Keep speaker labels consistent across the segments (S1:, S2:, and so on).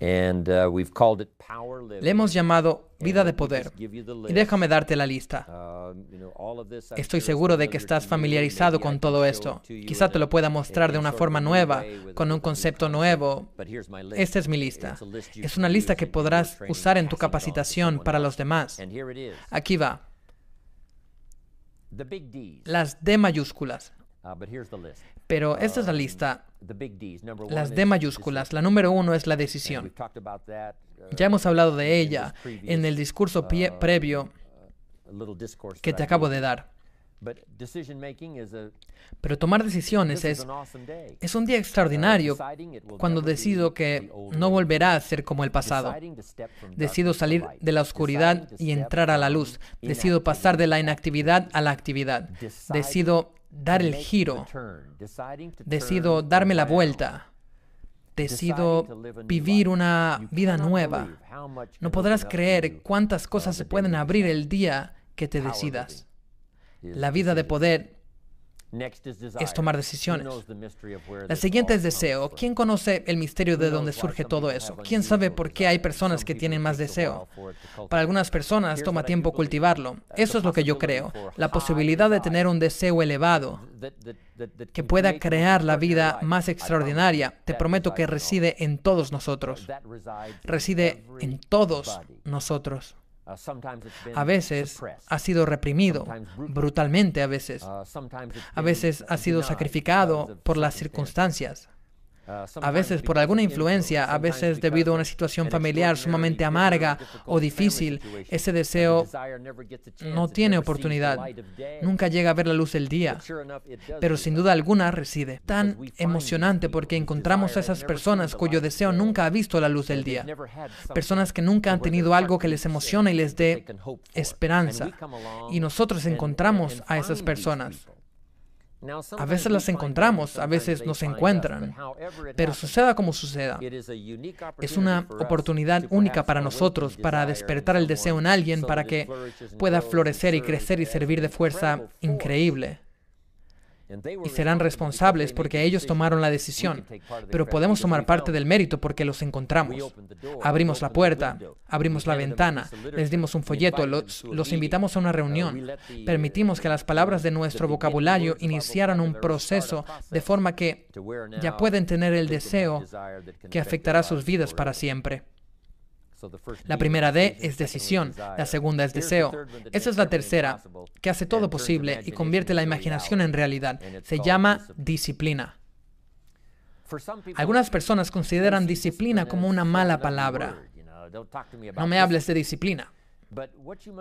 S1: uh,
S2: Le hemos llamado vida de poder. Y déjame darte la lista. Estoy seguro de que estás familiarizado con todo esto. Quizá te lo pueda mostrar de una forma nueva, con un concepto nuevo. Esta es mi lista. Es una lista que podrás usar en tu capacitación para los demás. Aquí va. Las D mayúsculas.
S1: Uh,
S2: Pero esta es la lista. Las D mayúsculas. La número uno es la decisión. Ya hemos hablado de ella en el discurso previo que te acabo de dar. Pero tomar decisiones es, es un día extraordinario cuando decido que no volverá a ser como el pasado. Decido salir de la oscuridad y entrar a la luz. Decido pasar de la inactividad a la actividad. Decido dar el giro. Decido darme la vuelta. Decido vivir una vida nueva. No podrás creer cuántas cosas se pueden abrir el día que te decidas. La vida de poder es tomar decisiones. La siguiente es deseo. ¿Quién conoce el misterio de dónde surge todo eso? ¿Quién sabe por qué hay personas que tienen más deseo? Para algunas personas toma tiempo cultivarlo. Eso es lo que yo creo. La posibilidad de tener un deseo elevado que pueda crear la vida más extraordinaria, te prometo que reside en todos nosotros. Reside en todos nosotros.
S1: Uh,
S2: a veces ha sido reprimido, brutalmente a veces.
S1: Uh,
S2: a veces ha sido sacrificado por las circunstancias.
S1: Uh,
S2: A veces por alguna influencia, a veces debido a una situación familiar sumamente amarga o difícil, ese deseo no tiene oportunidad, nunca llega a ver la luz del día, pero sin duda alguna reside. Tan emocionante porque encontramos a esas personas cuyo deseo nunca ha visto la luz del día, personas que nunca han tenido algo que les emociona y les dé esperanza, y nosotros encontramos a esas personas. A veces las encontramos, a veces nos encuentran, pero suceda como suceda. Es una oportunidad única para nosotros para despertar el deseo en alguien para que pueda florecer y crecer y servir de fuerza increíble y serán responsables porque ellos tomaron la decisión. Pero podemos tomar parte del mérito porque los encontramos. Abrimos la puerta, abrimos la ventana, les dimos un folleto, los, los invitamos a una reunión. Permitimos que las palabras de nuestro vocabulario iniciaran un proceso de forma que ya pueden tener el deseo que afectará sus vidas para siempre. La primera D es decisión, la segunda es deseo. Esa es la tercera, que hace todo posible y convierte la imaginación en realidad. Se llama disciplina. Algunas personas consideran disciplina como una mala palabra. No me hables de disciplina.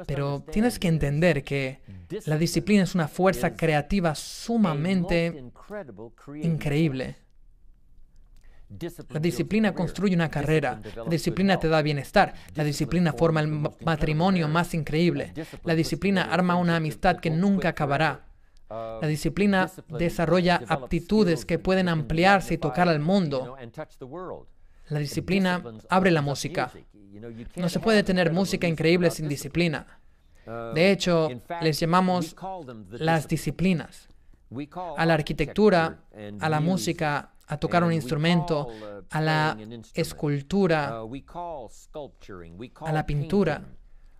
S2: Pero tienes que entender que la disciplina es una fuerza creativa sumamente increíble. La disciplina construye una carrera. La disciplina te da bienestar. La disciplina forma el matrimonio más increíble. La disciplina arma una amistad que nunca acabará. La disciplina desarrolla aptitudes que pueden ampliarse y tocar al mundo. La disciplina abre la música. No se puede tener música increíble sin disciplina. De hecho, les llamamos las disciplinas. A la arquitectura, a la música, a tocar un instrumento, a la escultura, a la pintura,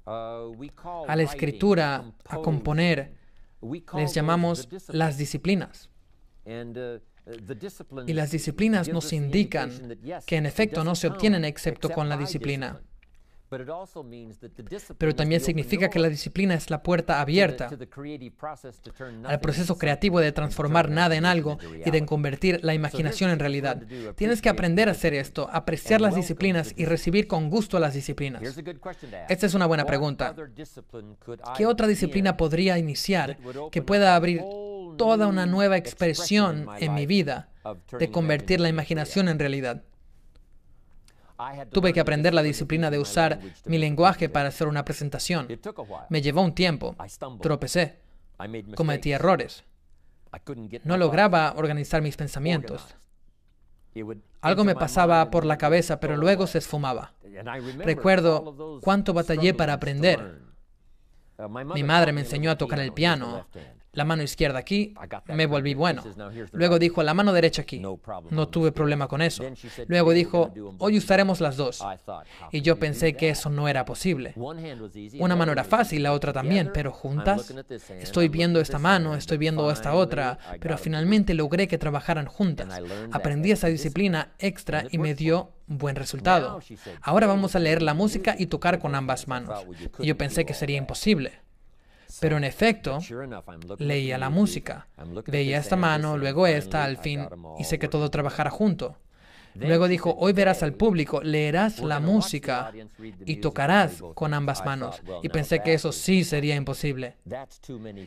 S2: a la escritura, a componer. Les llamamos las disciplinas. Y las disciplinas nos indican que en efecto no se obtienen excepto con la disciplina. Pero también significa que la disciplina es la puerta abierta al proceso creativo de transformar nada en algo y de convertir la imaginación en realidad. Tienes que aprender a hacer esto, apreciar las disciplinas y recibir con gusto las disciplinas. Esta es una buena pregunta. ¿Qué otra disciplina podría iniciar que pueda abrir toda una nueva expresión en mi vida de convertir la imaginación en realidad? Tuve que aprender la disciplina de usar mi lenguaje para hacer una presentación. Me llevó un tiempo. Tropecé. Cometí errores. No lograba organizar mis pensamientos. Algo me pasaba por la cabeza, pero luego se esfumaba. Recuerdo cuánto batallé para aprender. Mi madre me enseñó a tocar el piano. La mano izquierda aquí, me volví bueno. Luego dijo la mano derecha aquí. No tuve problema con eso. Luego dijo, hoy usaremos las dos. Y yo pensé que eso no era posible. Una mano era fácil, la otra también, pero juntas, estoy viendo esta mano, estoy viendo esta otra, pero finalmente logré que trabajaran juntas. Aprendí esa disciplina extra y me dio buen resultado. Ahora vamos a leer la música y tocar con ambas manos. Y yo pensé que sería imposible. Pero en efecto, leía la música. Veía esta mano, luego esta, al fin hice que todo trabajara junto. Luego dijo, hoy verás al público, leerás la música y tocarás con ambas manos. Y pensé que eso sí sería imposible,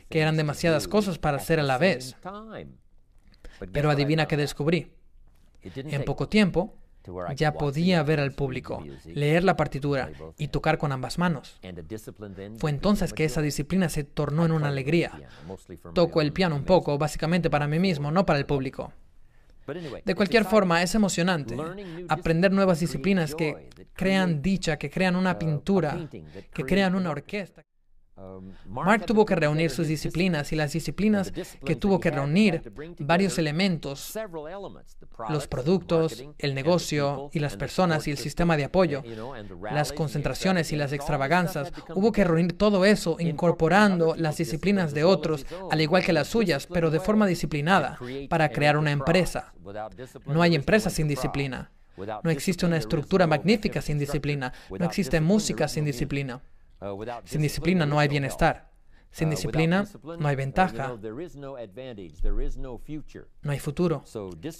S2: que eran demasiadas cosas para hacer a la vez. Pero adivina qué descubrí. En poco tiempo, ya podía ver al público, leer la partitura y tocar con ambas manos. Fue entonces que esa disciplina se tornó en una alegría. Toco el piano un poco, básicamente para mí mismo, no para el público. De cualquier forma, es emocionante aprender nuevas disciplinas que crean dicha, que crean una pintura, que crean una orquesta. Um, Mark tuvo que reunir sus disciplinas y las disciplinas que tuvo que reunir varios elementos, los productos, el negocio y las personas y el sistema de apoyo, las concentraciones y las extravaganzas. Hubo que reunir todo eso incorporando las disciplinas de otros, al igual que las suyas, pero de forma disciplinada, para crear una empresa. No hay empresa sin disciplina. No existe una estructura magnífica sin disciplina. No existe música sin disciplina. Uh, Sin disciplina no hay bienestar. Sin uh, disciplina no hay ventaja, no hay futuro.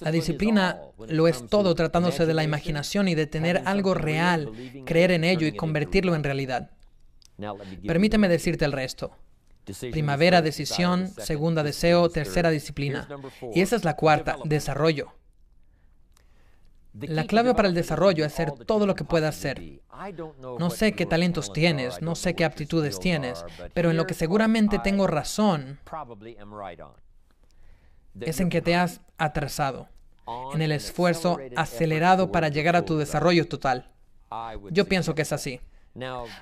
S2: La disciplina lo es todo tratándose de la imaginación y de tener algo real, creer en ello y convertirlo en realidad. Permíteme decirte el resto. Primavera, decisión, segunda, deseo, tercera, disciplina. Y esa es la cuarta, desarrollo. La clave para el desarrollo es ser todo lo que puedas ser. No sé qué talentos tienes, no sé qué aptitudes tienes, pero en lo que seguramente tengo razón es en que te has atrasado, en el esfuerzo acelerado para llegar a tu desarrollo total. Yo pienso que es así.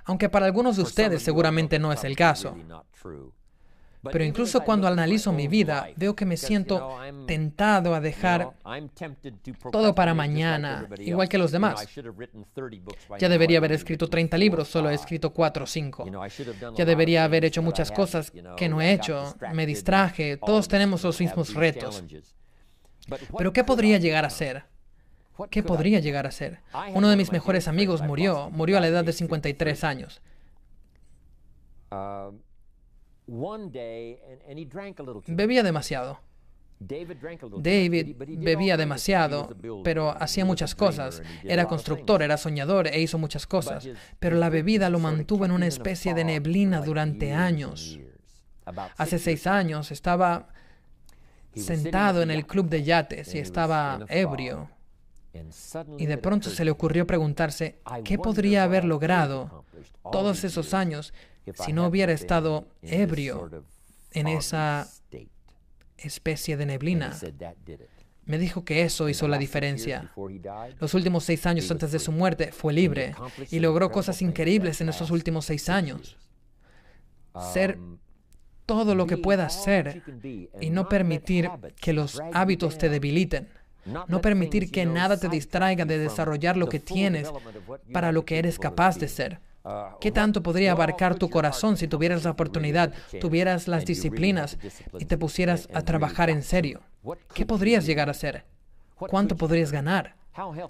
S2: Aunque para algunos de ustedes seguramente no es el caso. Pero incluso cuando analizo mi vida, veo que me siento tentado a dejar todo para mañana, igual que los demás. Ya debería haber escrito 30 libros, solo he escrito 4 o 5. Ya debería haber hecho muchas cosas que no he hecho, me distraje, todos tenemos los mismos retos. Pero ¿qué podría llegar a ser? ¿Qué podría llegar a ser? Uno de mis mejores amigos murió, murió a la edad de 53 años. Bebía demasiado. David bebía demasiado, pero hacía muchas cosas. Era constructor, era soñador e hizo muchas cosas. Pero la bebida lo mantuvo en una especie de neblina durante años. Hace seis años estaba sentado en el club de yates y estaba ebrio. Y de pronto se le ocurrió preguntarse, ¿qué podría haber logrado todos esos años si no hubiera estado ebrio en esa especie de neblina. Me dijo que eso hizo la diferencia. Los últimos seis años antes de su muerte fue libre y logró cosas increíbles en esos últimos seis años. Ser todo lo que puedas ser y no permitir que los hábitos te debiliten. No permitir que nada te distraiga de desarrollar lo que tienes para lo que eres capaz de ser. ¿Qué tanto podría abarcar tu corazón si tuvieras la oportunidad, tuvieras las disciplinas y te pusieras a trabajar en serio? ¿Qué podrías llegar a ser? ¿Cuánto podrías ganar?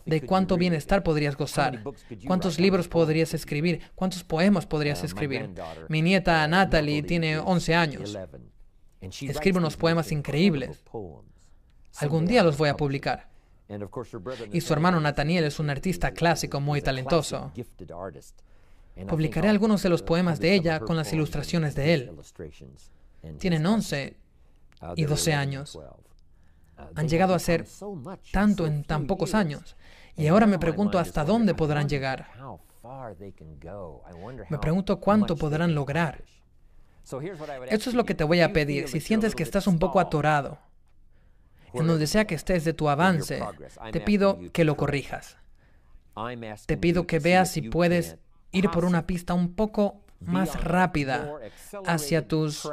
S2: ¿De cuánto bienestar podrías gozar? ¿Cuántos libros podrías escribir? ¿Cuántos poemas podrías escribir? Mi nieta Natalie tiene 11 años. Escribe unos poemas increíbles. Algún día los voy a publicar. Y su hermano Nathaniel es un artista clásico muy talentoso. Publicaré algunos de los poemas de ella con las ilustraciones de él. Tienen 11 y 12 años. Han llegado a ser tanto en tan pocos años. Y ahora me pregunto hasta dónde podrán llegar. Me pregunto cuánto podrán lograr. Esto es lo que te voy a pedir. Si sientes que estás un poco atorado, en donde sea que estés de tu avance, te pido que lo corrijas. Te pido que veas si puedes ir por una pista un poco más rápida hacia tus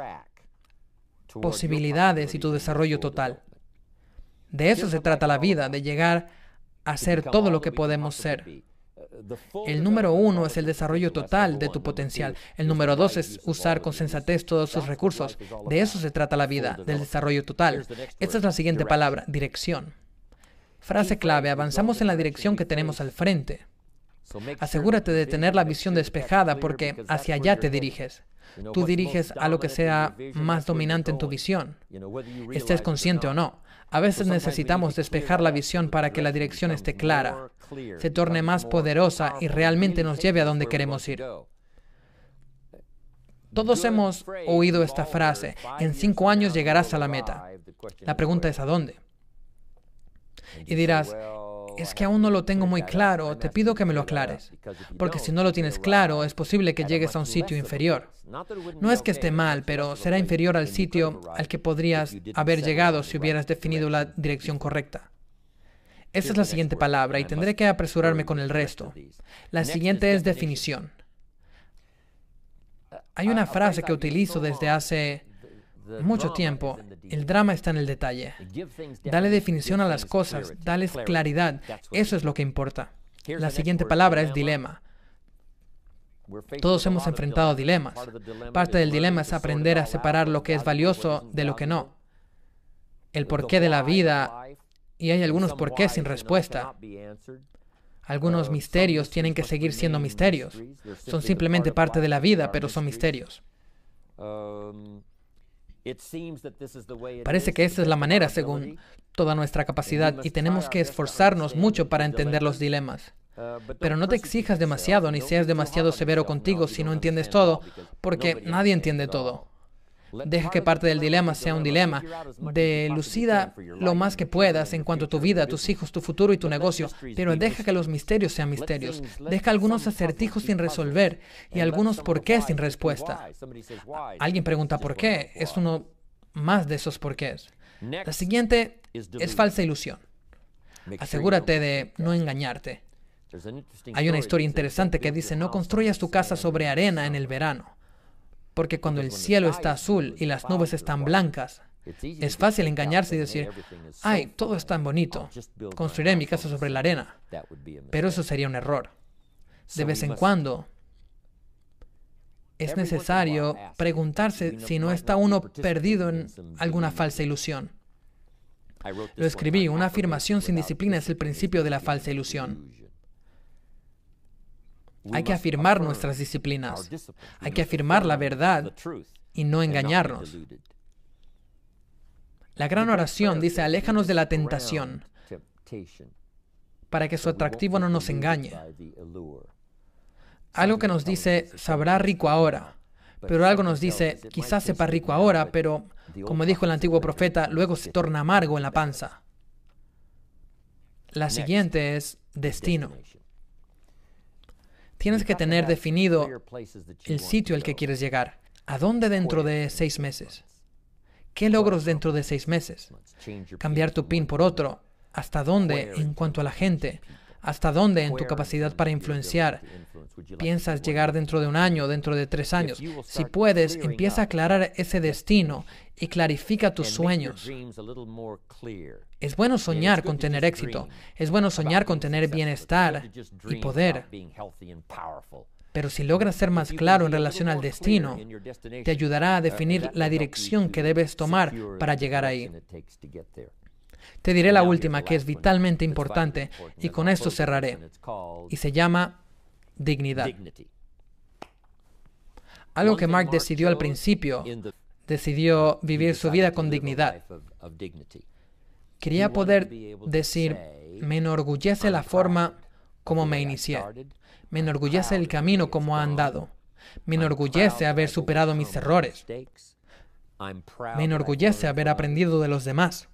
S2: posibilidades y tu desarrollo total. De eso se trata la vida, de llegar a ser todo lo que podemos ser. El número uno es el desarrollo total de tu potencial. El número dos es usar con sensatez todos sus recursos. De eso se trata la vida, del desarrollo total. Esta es la siguiente palabra, dirección. Frase clave, avanzamos en la dirección que tenemos al frente. Asegúrate de tener la visión despejada porque hacia allá te diriges. Tú diriges a lo que sea más dominante en tu visión, estés consciente o no. A veces necesitamos despejar la visión para que la dirección esté clara, se torne más poderosa y realmente nos lleve a donde queremos ir. Todos hemos oído esta frase, en cinco años llegarás a la meta. La pregunta es ¿a dónde? Y dirás, es que aún no lo tengo muy claro, te pido que me lo aclares. Porque si no lo tienes claro, es posible que llegues a un sitio inferior. No es que esté mal, pero será inferior al sitio al que podrías haber llegado si hubieras definido la dirección correcta. Esa es la siguiente palabra y tendré que apresurarme con el resto. La siguiente es definición. Hay una frase que utilizo desde hace mucho tiempo, el drama está en el detalle. Dale definición a las cosas, dale claridad. Eso es lo que importa. La siguiente palabra es dilema. Todos hemos enfrentado dilemas. Parte del dilema es aprender a separar lo que es valioso de lo que no. El porqué de la vida, y hay algunos porqués sin respuesta. Algunos misterios tienen que seguir siendo misterios. Son simplemente parte de la vida, pero son misterios. Parece que esa es la manera según toda nuestra capacidad y tenemos que esforzarnos mucho para entender los dilemas. Uh, Pero no te exijas demasiado ni seas demasiado severo contigo si no entiendes todo, porque nadie entiende todo. Deja que parte del dilema sea un dilema. Delucida lo más que puedas en cuanto a tu vida, tus hijos, tu futuro y tu negocio, pero deja que los misterios sean misterios. Deja algunos acertijos sin resolver y algunos por qué sin respuesta. Alguien pregunta por qué. Es uno más de esos porqués. La siguiente es falsa ilusión. Asegúrate de no engañarte. Hay una historia interesante que dice, no construyas tu casa sobre arena en el verano. Porque cuando el cielo está azul y las nubes están blancas, es fácil engañarse y decir, ay, todo es tan bonito, construiré mi casa sobre la arena. Pero eso sería un error. De vez en cuando es necesario preguntarse si no está uno perdido en alguna falsa ilusión. Lo escribí, una afirmación sin disciplina es el principio de la falsa ilusión. Hay que afirmar nuestras disciplinas. Hay que afirmar la verdad y no engañarnos. La gran oración dice, aléjanos de la tentación para que su atractivo no nos engañe. Algo que nos dice, sabrá rico ahora, pero algo nos dice, quizás sepa rico ahora, pero, como dijo el antiguo profeta, luego se torna amargo en la panza. La siguiente es destino. Tienes que tener definido el sitio al que quieres llegar. ¿A dónde dentro de seis meses? ¿Qué logros dentro de seis meses? Cambiar tu PIN por otro. ¿Hasta dónde en cuanto a la gente? ¿Hasta dónde en tu capacidad para influenciar? ¿Piensas llegar dentro de un año, dentro de tres años? Si puedes, empieza a aclarar ese destino y clarifica tus sueños. Es bueno soñar con tener éxito. Es bueno soñar con tener bienestar y poder. Pero si logras ser más claro en relación al destino, te ayudará a definir la dirección que debes tomar para llegar ahí. Te diré la última, que es vitalmente importante, y con esto cerraré. Y se llama dignidad. Algo que Mark decidió al principio, decidió vivir su vida con dignidad. Quería poder decir, me enorgullece la forma como me inicié, me enorgullece el camino como ha andado, me enorgullece haber superado mis errores, me enorgullece haber aprendido de los demás.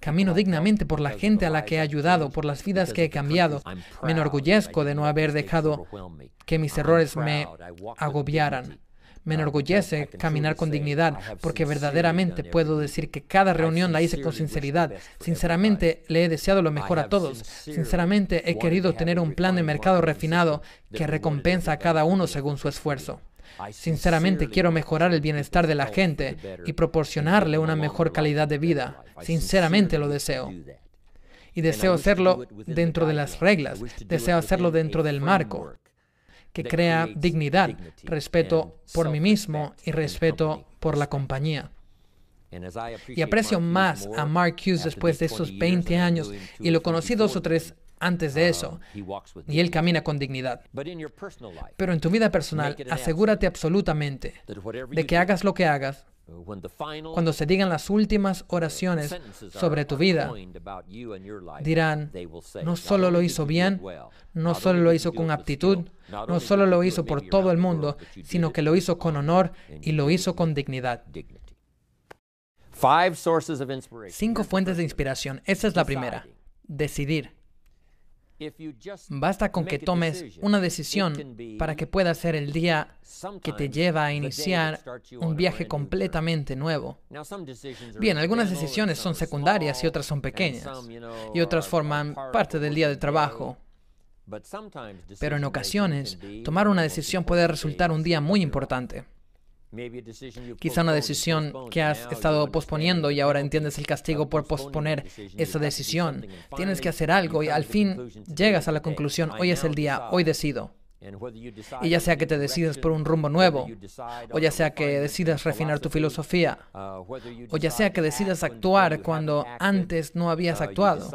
S2: Camino dignamente por la gente a la que he ayudado, por las vidas que he cambiado. Me enorgullezco de no haber dejado que mis errores me agobiaran. Me enorgullece caminar con dignidad porque verdaderamente puedo decir que cada reunión la hice con sinceridad. Sinceramente le he deseado lo mejor a todos. Sinceramente he querido tener un plan de mercado refinado que recompensa a cada uno según su esfuerzo. Sinceramente quiero mejorar el bienestar de la gente y proporcionarle una mejor calidad de vida. Sinceramente lo deseo. Y deseo hacerlo dentro de las reglas. Deseo hacerlo dentro del marco que crea dignidad, respeto por mí mismo y respeto por la compañía. Y aprecio más a Mark Hughes después de esos 20 años y lo conocí dos o tres antes de eso, y él camina con dignidad. Pero en tu vida personal, asegúrate absolutamente de que hagas lo que hagas, cuando se digan las últimas oraciones sobre tu vida, dirán, no solo lo hizo bien, no solo lo hizo con aptitud, no solo lo hizo por todo el mundo, sino que lo hizo con honor y lo hizo con dignidad. Cinco fuentes de inspiración. Esa es la primera. Decidir. Basta con que tomes una decisión para que pueda ser el día que te lleva a iniciar un viaje completamente nuevo. Bien, algunas decisiones son secundarias y otras son pequeñas, y otras forman parte del día de trabajo. Pero en ocasiones, tomar una decisión puede resultar un día muy importante. Quizá una decisión que has estado posponiendo y ahora entiendes el castigo por posponer esa decisión. Tienes que hacer algo y al fin llegas a la conclusión, hoy es el día, hoy decido. Y ya sea que te decides por un rumbo nuevo, o ya sea que decidas refinar tu filosofía, o ya sea que decidas actuar cuando antes no habías actuado,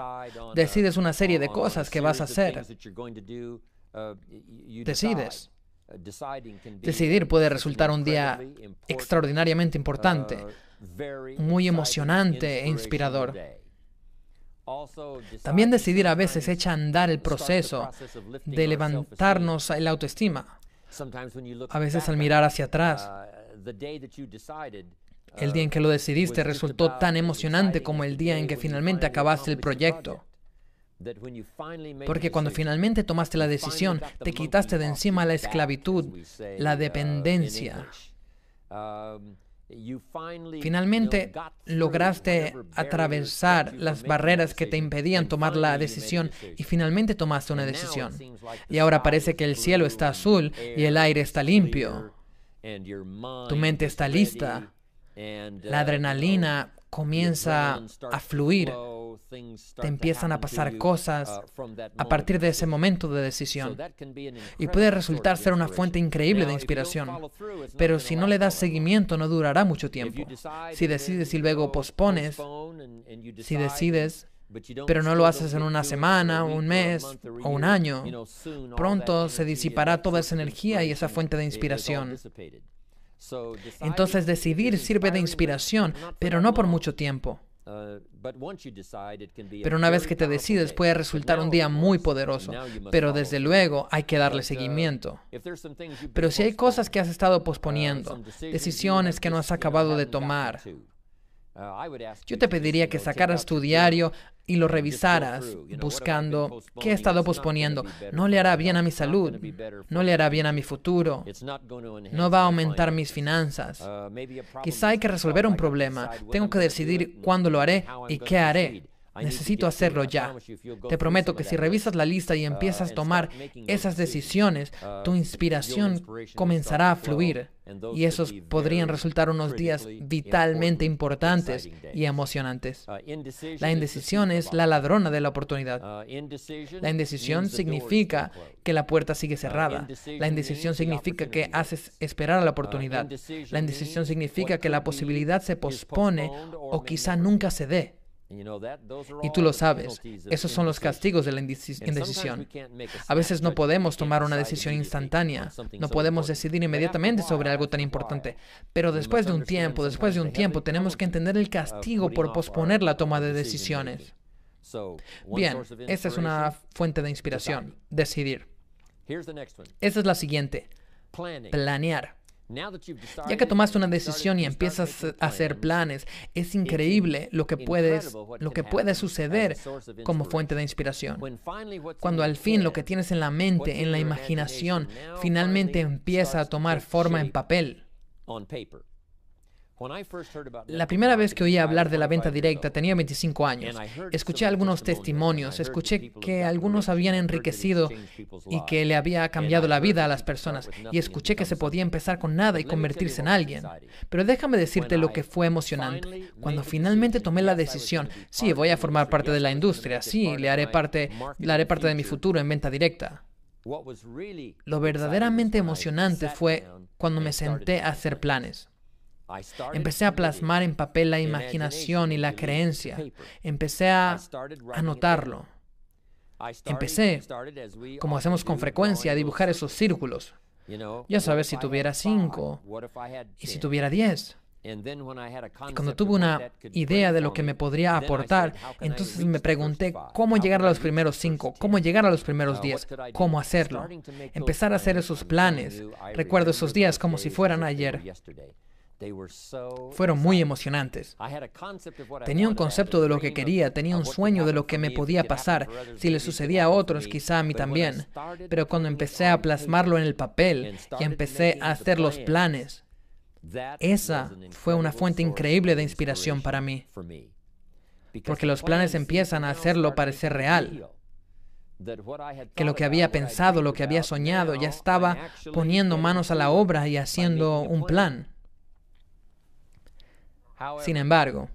S2: decides una serie de cosas que vas a hacer. Decides. Decidir puede resultar un día extraordinariamente importante, muy emocionante e inspirador. También decidir a veces echa a andar el proceso de levantarnos la autoestima. A veces al mirar hacia atrás, el día en que lo decidiste resultó tan emocionante como el día en que finalmente acabaste el proyecto. Porque cuando finalmente tomaste la decisión, te quitaste de encima la esclavitud, la dependencia. Finalmente lograste atravesar las barreras que te impedían tomar la decisión y finalmente tomaste una decisión. Y ahora parece que el cielo está azul y el aire está limpio. Tu mente está lista. La adrenalina comienza a fluir te empiezan a pasar cosas a partir de ese momento de decisión. Y puede resultar ser una fuente increíble de inspiración. Pero si no le das seguimiento no durará mucho tiempo. Si decides y luego pospones, si decides pero no lo haces en una semana, un mes o un año, pronto se disipará toda esa energía y esa fuente de inspiración. Entonces decidir sirve de inspiración, pero no por mucho tiempo. Uh, pero una vez que te decides puede resultar un día muy poderoso, pero desde luego hay que darle uh, seguimiento. Pero si hay cosas que has estado uh, posponiendo, decisiones que no has acabado de tomar, yo te pediría que sacaras tu diario y lo revisaras buscando qué he estado posponiendo. No le hará bien a mi salud, no le hará bien a mi futuro, no va a aumentar mis finanzas. Quizá hay que resolver un problema, tengo que decidir cuándo lo haré y qué haré. Necesito hacerlo ya. Te prometo que si revisas la lista y empiezas a tomar esas decisiones, tu inspiración comenzará a fluir y esos podrían resultar unos días vitalmente importantes y emocionantes. La indecisión es la ladrona de la oportunidad. La indecisión significa que la puerta sigue cerrada. La indecisión significa que haces esperar a la oportunidad. La indecisión significa que la posibilidad se pospone o quizá nunca se dé. Y tú lo sabes, esos son los castigos de la indecisión. A veces no podemos tomar una decisión instantánea, no podemos decidir inmediatamente sobre algo tan importante, pero después de un tiempo, después de un tiempo, tenemos que entender el castigo por posponer la toma de decisiones. Bien, esta es una fuente de inspiración, decidir. Esta es la siguiente, planear. Ya que tomaste una decisión y empiezas a hacer planes, es increíble lo que, puedes, lo que puede suceder como fuente de inspiración. Cuando al fin lo que tienes en la mente, en la imaginación, finalmente empieza a tomar forma en papel. La primera vez que oí hablar de la venta directa tenía 25 años. Escuché algunos testimonios, escuché que algunos habían enriquecido y que le había cambiado la vida a las personas. Y escuché que se podía empezar con nada y convertirse en alguien. Pero déjame decirte lo que fue emocionante. Cuando finalmente tomé la decisión, sí, voy a formar parte de la industria, sí, le haré parte, le haré parte de mi futuro en venta directa. Lo verdaderamente emocionante fue cuando me senté a hacer planes. Empecé a plasmar en papel la imaginación y la creencia. Empecé a anotarlo. Empecé, como hacemos con frecuencia, a dibujar esos círculos. Ya sabes, si tuviera cinco y si tuviera diez. Y cuando tuve una idea de lo que me podría aportar, entonces me pregunté cómo llegar a los primeros cinco, cómo llegar a los primeros diez, cómo hacerlo. Empezar a hacer esos planes. Recuerdo esos días como si fueran ayer. Fueron muy emocionantes. Tenía un concepto de lo que quería, tenía un sueño de lo que me podía pasar, si le sucedía a otros, quizá a mí también. Pero cuando empecé a plasmarlo en el papel y empecé a hacer los planes, esa fue una fuente increíble de inspiración para mí. Porque los planes empiezan a hacerlo parecer real que lo que había pensado, lo que había soñado, ya estaba poniendo manos a la obra y haciendo un plan. Sin embargo,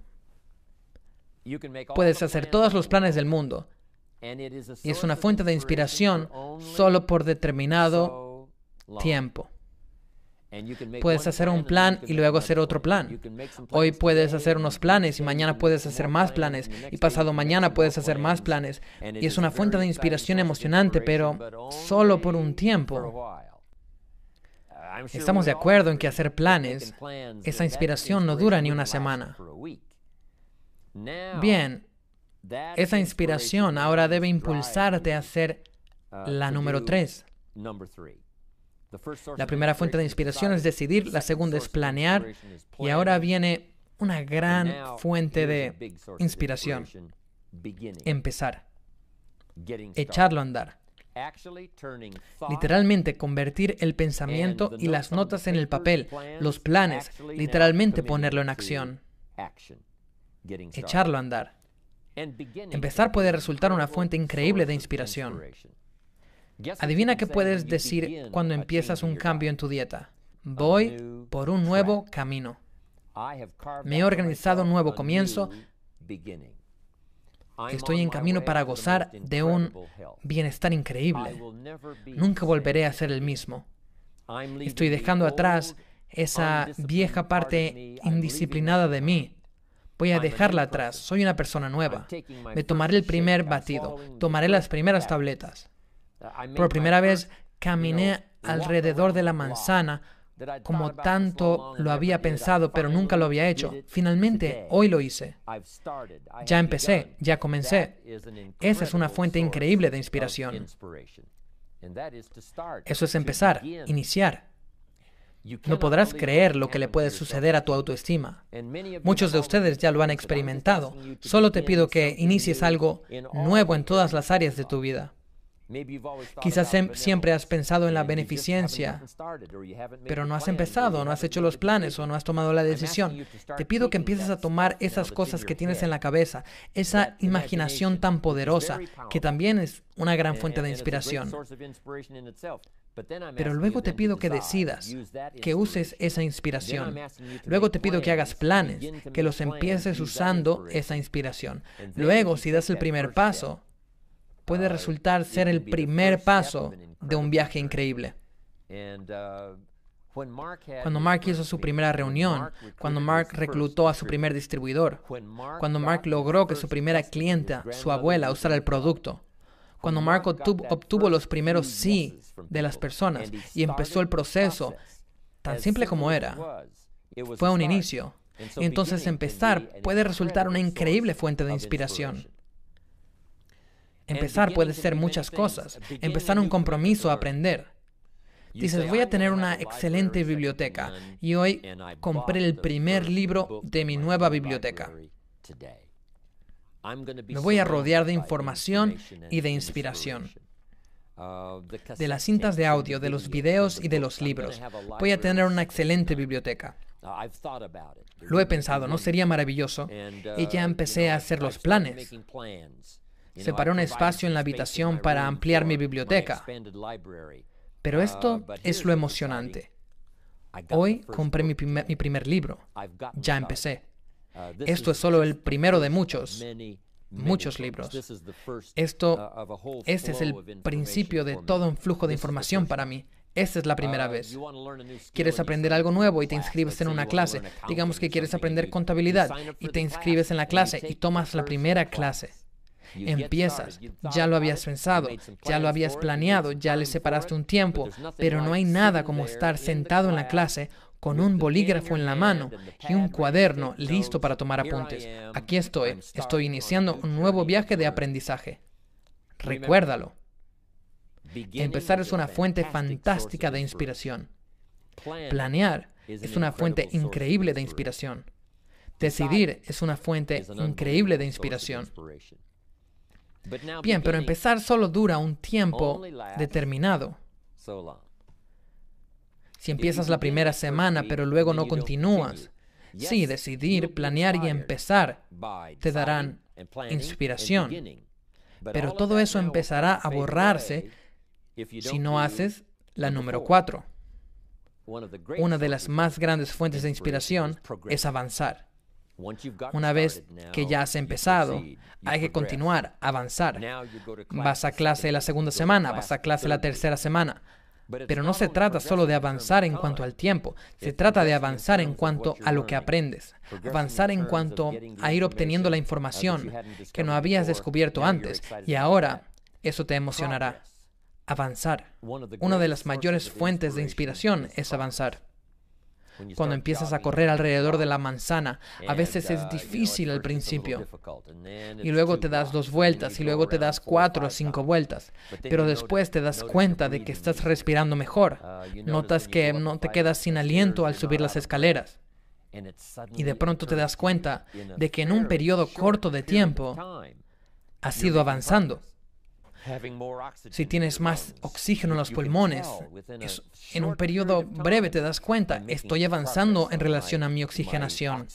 S2: puedes hacer todos los planes del mundo y es una fuente de inspiración solo por determinado tiempo. Puedes hacer un plan y luego hacer otro plan. Hoy puedes hacer unos planes y mañana puedes hacer más planes y pasado mañana puedes hacer más planes. Y es una fuente de inspiración emocionante, pero solo por un tiempo. Estamos de acuerdo en que hacer planes, esa inspiración no dura ni una semana. Bien, esa inspiración ahora debe impulsarte a hacer la número tres. La primera fuente de inspiración es decidir, la segunda es planear y ahora viene una gran fuente de inspiración. Empezar. Echarlo a andar. Literalmente convertir el pensamiento y las notas en el papel, los planes, literalmente ponerlo en acción. Echarlo a andar. Empezar puede resultar una fuente increíble de inspiración. Adivina qué puedes decir cuando empiezas un cambio en tu dieta. Voy por un nuevo camino. Me he organizado un nuevo comienzo. Estoy en camino para gozar de un bienestar increíble. Nunca volveré a ser el mismo. Estoy dejando atrás esa vieja parte indisciplinada de mí. Voy a dejarla atrás. Soy una persona nueva. Me tomaré el primer batido. Tomaré las primeras tabletas. Por primera vez caminé alrededor de la manzana como tanto lo había pensado, pero nunca lo había hecho. Finalmente, hoy lo hice. Ya empecé, ya comencé. Esa es una fuente increíble de inspiración. Eso es empezar, iniciar. No podrás creer lo que le puede suceder a tu autoestima. Muchos de ustedes ya lo han experimentado. Solo te pido que inicies algo nuevo en todas las áreas de tu vida. Quizás siempre has pensado en la beneficencia, pero no has empezado, no has hecho los planes o no has tomado la decisión. Te pido que empieces a tomar esas cosas que tienes en la cabeza, esa imaginación tan poderosa, que también es una gran fuente de inspiración. Pero luego te pido que decidas, que uses esa inspiración. Luego te pido que hagas planes, que los empieces usando esa inspiración. Luego, si das el primer paso, puede resultar ser el primer paso de un viaje increíble. Cuando Mark hizo su primera reunión, cuando Mark reclutó a su primer distribuidor, cuando Mark logró que su primera clienta, su abuela, usara el producto, cuando Mark obtuvo, los primeros sí de las personas y empezó el proceso, tan simple como era, fue un inicio. entonces empezar puede resultar una increíble fuente de inspiración. Empezar puede ser muchas cosas. Empezar un compromiso aprender. Dices, voy a tener una excelente biblioteca y hoy compré el primer libro de mi nueva biblioteca. Me voy a rodear de información y de inspiración. de las cintas de audio, de los videos y de los libros. Voy a tener una excelente biblioteca. Lo he pensado, ¿no sería maravilloso? Y ya empecé a hacer los planes. Separé un espacio en la habitación para ampliar mi biblioteca. Pero esto es lo emocionante. Hoy compré mi primer, libro. Ya empecé. Esto es solo el primero de muchos, muchos libros. Esto, este es el principio de todo un flujo de información para mí. Esta es la primera vez. Quieres aprender algo nuevo y te inscribes en una clase. Digamos que quieres aprender contabilidad y te inscribes en la clase y tomas la primera clase. Empiezas, ya lo habías pensado, ya lo habías planeado, ya le separaste un tiempo, pero no hay nada como estar sentado en la clase con un bolígrafo en la mano y un cuaderno listo para tomar apuntes. Aquí estoy, estoy iniciando un nuevo viaje de aprendizaje. Recuérdalo. Empezar es una fuente fantástica de inspiración. Planear es una fuente increíble de inspiración. Decidir es una fuente increíble de inspiración. Bien, pero empezar solo dura un tiempo determinado. Si empiezas la primera semana, pero luego no continúas, sí, decidir, planear y empezar te darán inspiración. Pero todo eso empezará a borrarse si no haces la número cuatro. Una de las más grandes fuentes de inspiración es avanzar. Una vez que ya has empezado, hay que continuar, avanzar. Vas a clase la segunda semana, vas a clase la tercera semana. Pero no se trata solo de avanzar en cuanto al tiempo, se trata de avanzar en cuanto a lo que aprendes, avanzar en cuanto a ir obteniendo la información que no habías descubierto antes y ahora eso te emocionará. Avanzar. Una de las mayores fuentes de inspiración es avanzar. Cuando empiezas a correr alrededor de la manzana, a veces es difícil al principio. Y luego te das dos vueltas y luego te das cuatro o cinco vueltas. Pero después te das cuenta de que estás respirando mejor. Notas que no te quedas sin aliento al subir las escaleras. Y de pronto te das cuenta de que en un periodo corto de tiempo has ido avanzando. Si tienes más oxígeno en los pulmones, en un periodo breve te das cuenta, estoy avanzando en relación a mi oxigenación.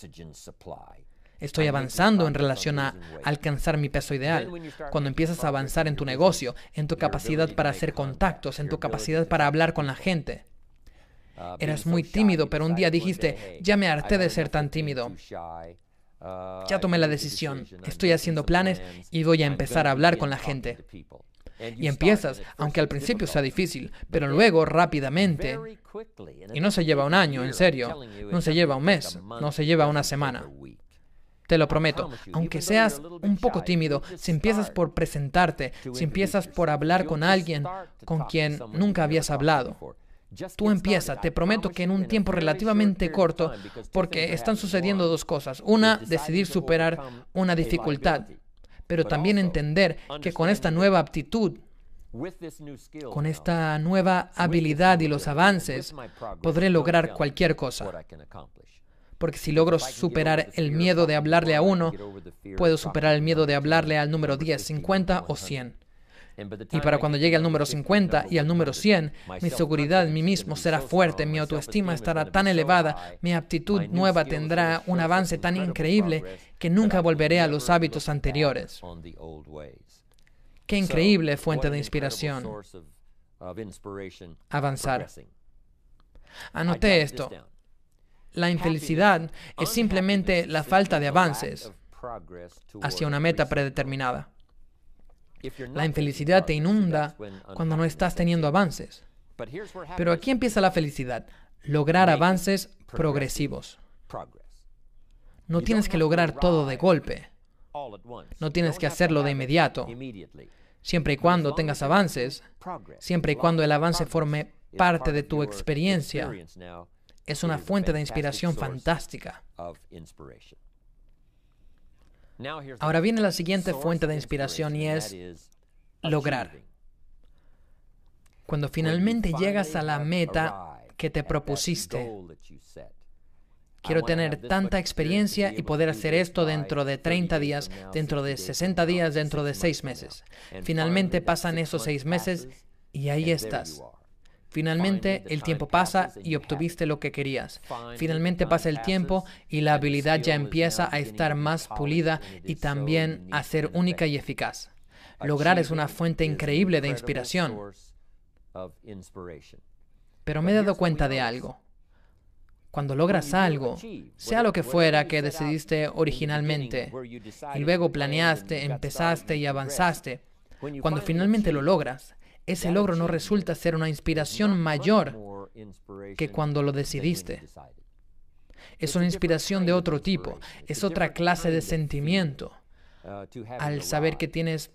S2: Estoy avanzando en relación a alcanzar mi peso ideal. Cuando empiezas a avanzar en tu negocio, en tu capacidad para hacer contactos, en tu capacidad para hablar con la gente.
S1: Uh,
S2: Eras muy tímido, pero un día dijiste, ya me harté de ser tan tímido. Ya tomé la decisión, estoy haciendo planes y voy a empezar a hablar con la gente. Y empiezas, aunque al principio sea difícil, pero luego rápidamente, y no se lleva un año, en serio, no se lleva un mes, no se lleva una semana. Te lo prometo, aunque seas un poco tímido, si empiezas por presentarte, si empiezas por hablar con alguien con quien nunca habías hablado, Tú empieza, te prometo que en un tiempo relativamente corto, porque están sucediendo dos cosas. Una, decidir superar una dificultad, pero también entender que con esta nueva aptitud, con esta nueva habilidad y los avances, podré lograr cualquier cosa. Porque si logro superar el miedo de hablarle a uno, puedo superar el miedo de hablarle al número 10, 50 o 100. Y para cuando llegue al número 50 y al número 100, mi seguridad en mí mismo será fuerte, mi autoestima estará tan elevada, mi aptitud nueva tendrá un avance tan increíble que nunca volveré a los hábitos anteriores. Qué increíble fuente de inspiración. Avanzar. Anoté esto. La infelicidad es simplemente la falta de avances hacia una meta predeterminada. La infelicidad te inunda cuando no estás teniendo avances. Pero aquí empieza la felicidad, lograr avances progresivos. No tienes que lograr todo de golpe. No tienes que hacerlo de inmediato. Siempre y cuando tengas avances, siempre y cuando el avance forme parte de tu experiencia, es una fuente de inspiración fantástica. Ahora viene la siguiente fuente de inspiración y es lograr. Cuando finalmente llegas a la meta que te propusiste, quiero tener tanta experiencia y poder hacer esto dentro de 30 días, dentro de 60 días, dentro de 6 meses. Finalmente pasan esos 6 meses Y ahí estás. Finalmente el tiempo pasa y obtuviste lo que querías. Finalmente pasa el tiempo y la habilidad ya empieza a estar más pulida y también a ser única y eficaz. Lograr es una fuente increíble de inspiración. Pero me he dado cuenta de algo. Cuando logras algo, sea lo que fuera que decidiste originalmente, y luego planeaste, empezaste y avanzaste, cuando finalmente lo logras, ese logro no resulta ser una inspiración mayor que cuando lo decidiste. Es una inspiración de otro tipo, es otra clase de sentimiento. Al saber que tienes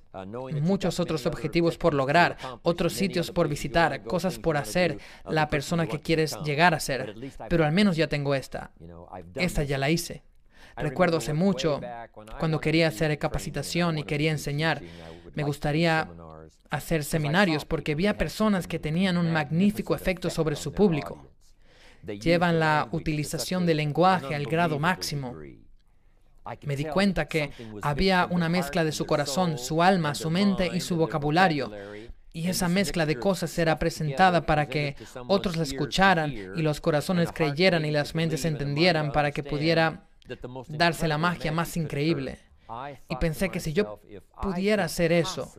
S2: muchos otros objetivos por lograr, otros sitios por visitar, cosas por hacer, la persona que quieres llegar a ser. Pero al menos ya tengo esta. Esta ya la hice. Recuerdo hace mucho, cuando quería hacer capacitación y quería enseñar, me gustaría hacer seminarios porque vi a personas que tenían un magnífico efecto sobre su público. Llevan la utilización del lenguaje al grado máximo. Me di cuenta que había una mezcla de su corazón, su alma, su mente y su vocabulario. Y esa mezcla de cosas era presentada para que otros la escucharan y los corazones creyeran y las mentes entendieran para que pudiera darse la magia más increíble. Y pensé que si yo pudiera hacer eso,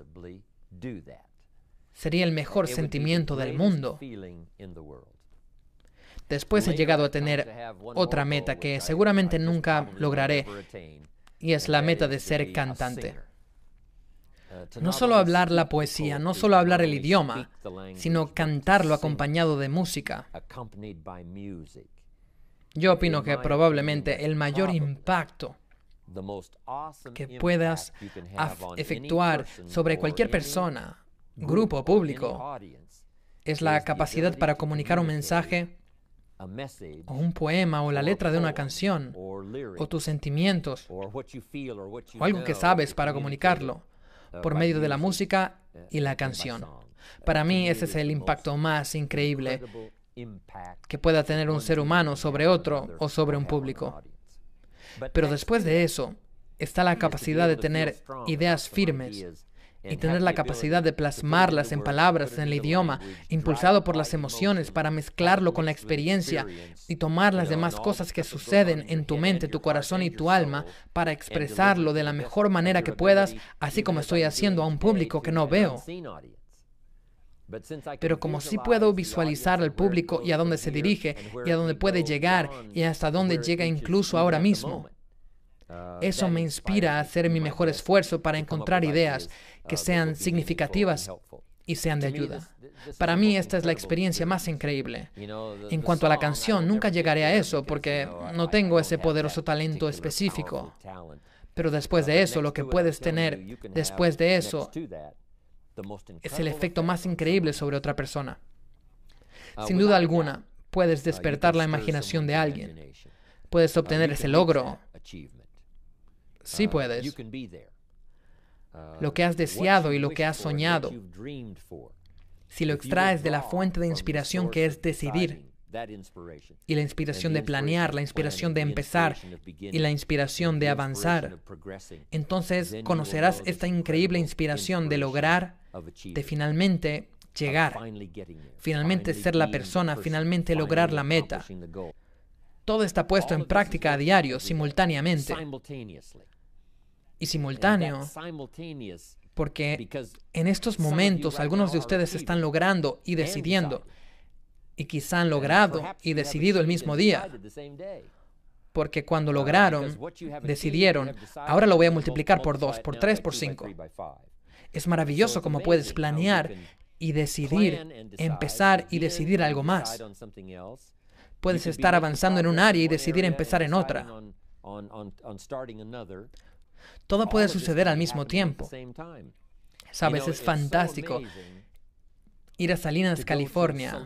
S2: sería el mejor sentimiento del mundo. Después he llegado a tener otra meta que seguramente nunca lograré, y es la meta de ser cantante. No solo hablar la poesía, no solo hablar el idioma, sino cantarlo acompañado de música. Yo opino que probablemente el mayor impacto que puedas efectuar sobre cualquier persona, grupo, público, es la capacidad para comunicar un mensaje o un poema o la letra de una canción o tus sentimientos o algo que sabes para comunicarlo por medio de la música y la canción. Para mí ese es el impacto más increíble que pueda tener un ser humano sobre otro o sobre un público. Pero después de eso está la capacidad de tener ideas firmes y tener la capacidad de plasmarlas en palabras en el idioma, impulsado por las emociones para mezclarlo con la experiencia y tomar las demás cosas que suceden en tu mente, tu corazón y tu alma para expresarlo de la mejor manera que puedas, así como estoy haciendo a un público que no veo. Pero como sí puedo visualizar al público y a dónde se dirige y a dónde puede llegar y hasta dónde llega incluso ahora mismo, eso me inspira a hacer mi mejor esfuerzo para encontrar ideas que sean significativas y sean de ayuda. Para mí esta es la experiencia más increíble. En cuanto a la canción, nunca llegaré a eso porque no tengo ese poderoso talento específico. Pero después de eso, lo que puedes tener después de eso es el efecto más increíble sobre otra persona. Sin duda alguna, puedes despertar la imaginación de alguien. Puedes obtener ese logro. Sí puedes. Lo que has deseado y lo que has soñado. Si lo extraes de la fuente de inspiración que es decidir, y la inspiración de planear, la inspiración de empezar y la inspiración de avanzar, entonces conocerás esta increíble inspiración de lograr, de finalmente llegar, finalmente ser la persona, finalmente lograr la meta. Todo está puesto en práctica a diario, simultáneamente. Y simultáneo, porque en estos momentos algunos de ustedes están logrando y decidiendo y quizá han logrado y decidido el mismo día. Porque cuando uh, lograron, decidieron, ahora lo voy a multiplicar por dos, por tres, por cinco. Es maravilloso cómo puedes planear y decidir, empezar y decidir algo más. Puedes estar avanzando en un área y decidir empezar en otra. Todo puede suceder al mismo tiempo. Sabes, es fantástico ir a Salinas, California.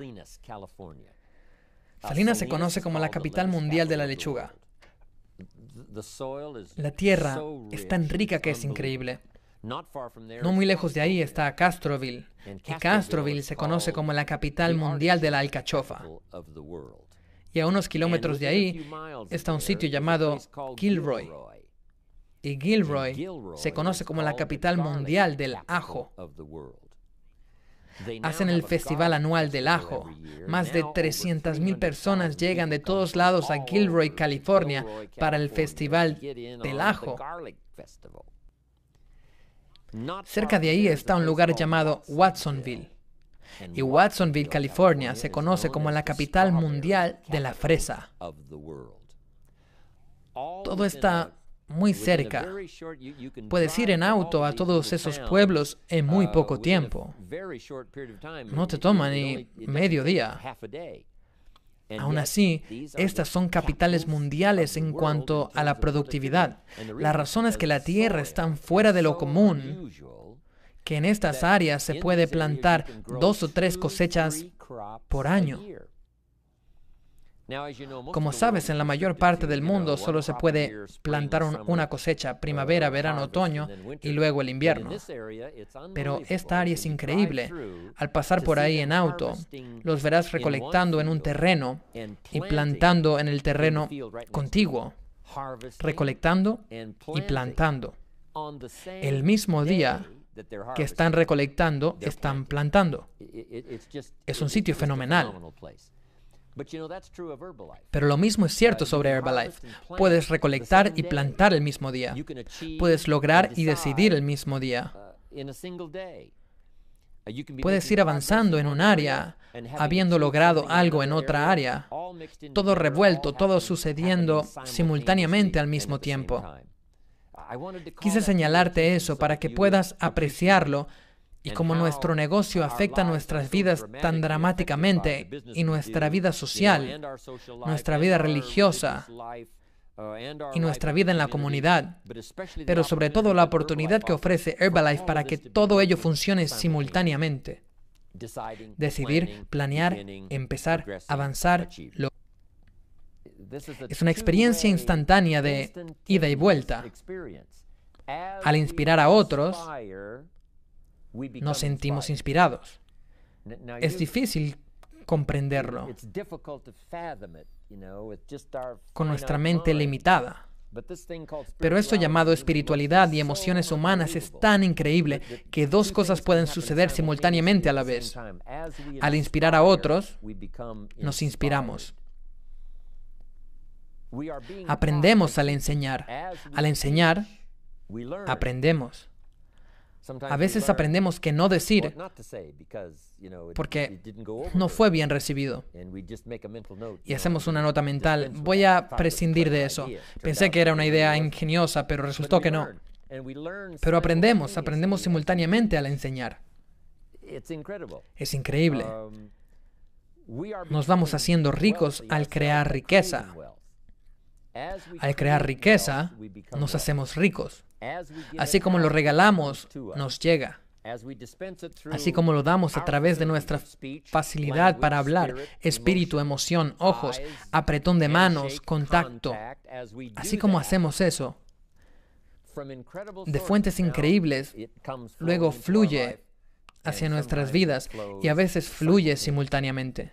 S2: Salinas se conoce como la capital mundial de la lechuga. La tierra es tan rica que es increíble. No muy lejos de ahí está Castroville, y Castroville se conoce como la capital mundial de la alcachofa. Y a unos kilómetros de ahí está un sitio llamado Gilroy. Y Gilroy se conoce como la capital mundial del ajo. hacen el Festival Anual del Ajo. Más de 300.000 personas llegan de todos lados a Gilroy, California, para el Festival del Ajo. Cerca de ahí está un lugar llamado Watsonville. Y Watsonville, California, se conoce como la capital mundial de la fresa. Todo está muy cerca. Puedes ir en auto a todos esos pueblos en muy poco tiempo. No te toma ni medio día. Aún así, estas son capitales mundiales en cuanto a la productividad. La razón es que la tierra es tan fuera de lo común que en estas áreas se puede plantar dos o tres cosechas por año. Como sabes, en la mayor parte del mundo solo se puede plantar una cosecha primavera, verano, otoño y luego el invierno. Pero esta área es increíble. Al pasar por ahí en auto, los verás recolectando en un terreno y plantando en el terreno contiguo, recolectando y plantando. El mismo día que están recolectando, están plantando. Es un sitio fenomenal. Pero lo mismo es cierto sobre Herbalife. Puedes recolectar y plantar el mismo día. Puedes lograr y decidir el mismo día. Uh, Puedes ir avanzando en un área, habiendo logrado algo en otra área, todo revuelto, todo sucediendo simultáneamente al mismo tiempo. Quise señalarte eso para que puedas apreciarlo y como nuestro negocio afecta nuestras vidas tan dramáticamente y nuestra vida social, nuestra vida religiosa y nuestra vida en la comunidad, pero sobre todo la oportunidad que ofrece Herbalife para que todo ello funcione simultáneamente. Decidir, planear, empezar, avanzar. Es una experiencia instantánea de ida y vuelta. Al inspirar a otros, nos sentimos inspirados. Es difícil comprenderlo con nuestra mente limitada. Pero esto llamado espiritualidad y emociones humanas es tan increíble que dos cosas pueden suceder simultáneamente a la vez. Al inspirar a otros, nos inspiramos. Aprendemos al enseñar. Al enseñar, aprendemos. A veces aprendemos que no decir porque no fue bien recibido. Y hacemos una nota mental. Voy a prescindir de eso. Pensé que era una idea ingeniosa, pero resultó que no. Pero aprendemos, aprendemos simultáneamente al enseñar. Es increíble. Um, Nos vamos haciendo ricos al crear riqueza. Al crear riqueza, nos hacemos ricos. Así como lo regalamos, nos llega. Así como lo damos a través de nuestra facilidad para hablar, espíritu, emoción, ojos, apretón de manos, contacto. Así como hacemos eso, de fuentes increíbles, luego fluye hacia nuestras vidas y a veces fluye simultáneamente.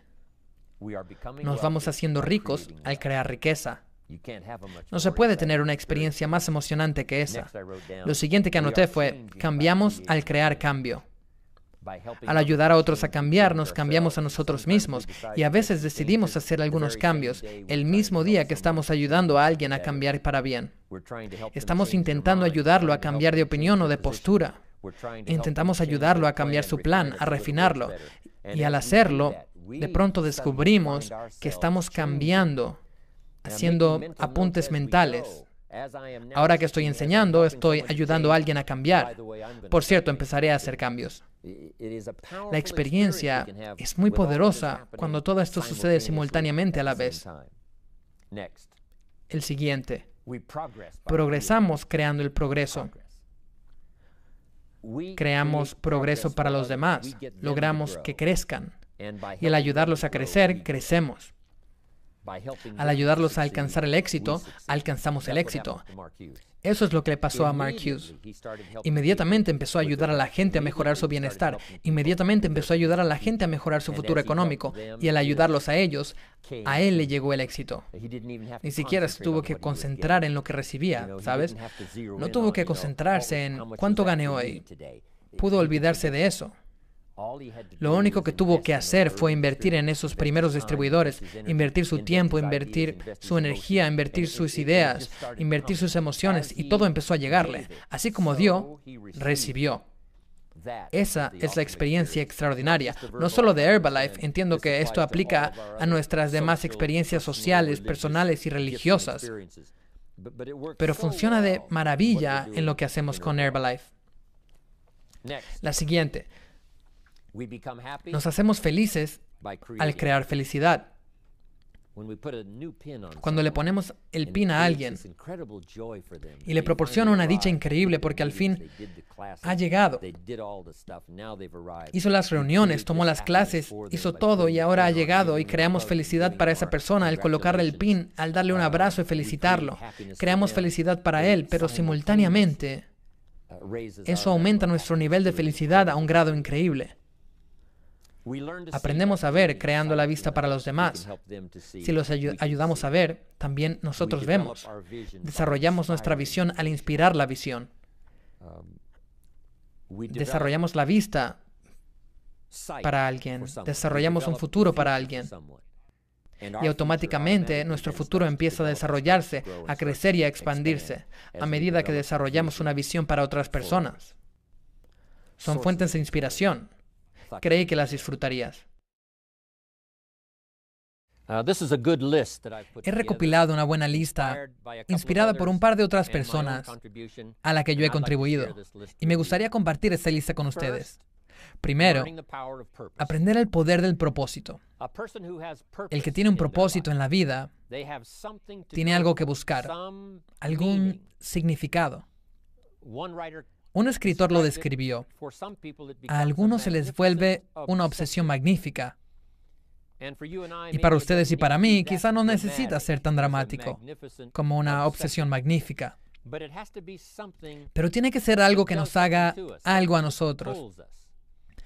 S2: Nos vamos haciendo ricos al crear riqueza. No se puede tener una experiencia más emocionante que esa. Lo siguiente que anoté fue, cambiamos al crear cambio. Al ayudar a otros a cambiar, nos cambiamos a nosotros mismos y a veces decidimos hacer algunos cambios el mismo día que estamos ayudando a alguien a cambiar para bien. Estamos intentando ayudarlo a cambiar de opinión o de postura. Intentamos ayudarlo a cambiar su plan, a refinarlo. Y al hacerlo, de pronto descubrimos que estamos cambiando haciendo apuntes mentales. Ahora que estoy enseñando, estoy ayudando a alguien a cambiar. Por cierto, empezaré a hacer cambios. La experiencia es muy poderosa cuando todo esto sucede simultáneamente a la vez. El siguiente. Progresamos creando el progreso. Creamos progreso para los demás. Logramos que crezcan. Y al ayudarlos a crecer, crecemos. Al ayudarlos a alcanzar el éxito, alcanzamos el éxito. Eso es lo que le pasó a Mark Hughes. Inmediatamente empezó a ayudar a la gente a mejorar su bienestar. Inmediatamente empezó a ayudar a la gente a mejorar su futuro económico. Y al ayudarlos a ellos, a él le llegó el éxito. Ni siquiera se tuvo que concentrar en lo que recibía, ¿sabes? No tuvo que concentrarse en cuánto gané hoy. Pudo olvidarse de eso. Lo único que tuvo que hacer fue invertir en esos primeros distribuidores, invertir su tiempo, invertir su energía, invertir sus ideas, invertir sus emociones y todo empezó a llegarle. Así como dio, recibió. Esa es la experiencia extraordinaria, no solo de Herbalife, entiendo que esto aplica a nuestras demás experiencias sociales, personales y religiosas, pero funciona de maravilla en lo que hacemos con Herbalife. La siguiente, nos hacemos felices al crear felicidad. Cuando le ponemos el pin a alguien y le proporciona una dicha increíble porque al fin ha llegado. Hizo las reuniones, tomó las clases, hizo todo y ahora ha llegado y creamos felicidad para esa persona al colocarle el pin, al darle un abrazo y felicitarlo. Creamos felicidad para él, pero simultáneamente eso aumenta nuestro nivel de felicidad a un grado increíble. Aprendemos a ver creando la vista para los demás. Si los ayudamos a ver, también nosotros vemos. Desarrollamos nuestra visión al inspirar la visión. Desarrollamos la vista para alguien. Desarrollamos un futuro para alguien. Y automáticamente nuestro futuro empieza a desarrollarse, a crecer y a expandirse a medida que desarrollamos una visión para otras personas. Son fuentes de inspiración creí que las disfrutarías.
S1: Uh,
S2: He recopilado una buena lista inspirada por un par de otras personas a la que yo he contribuido y me gustaría compartir esta lista con ustedes. Primero, aprender el poder del propósito. El que tiene un propósito en la vida tiene algo que buscar, algún significado. Un escritor lo describió. A algunos se les vuelve una obsesión magnífica. Y para ustedes y para mí, quizá no necesita ser tan dramático como una obsesión magnífica. Pero tiene que ser algo que nos haga algo a nosotros,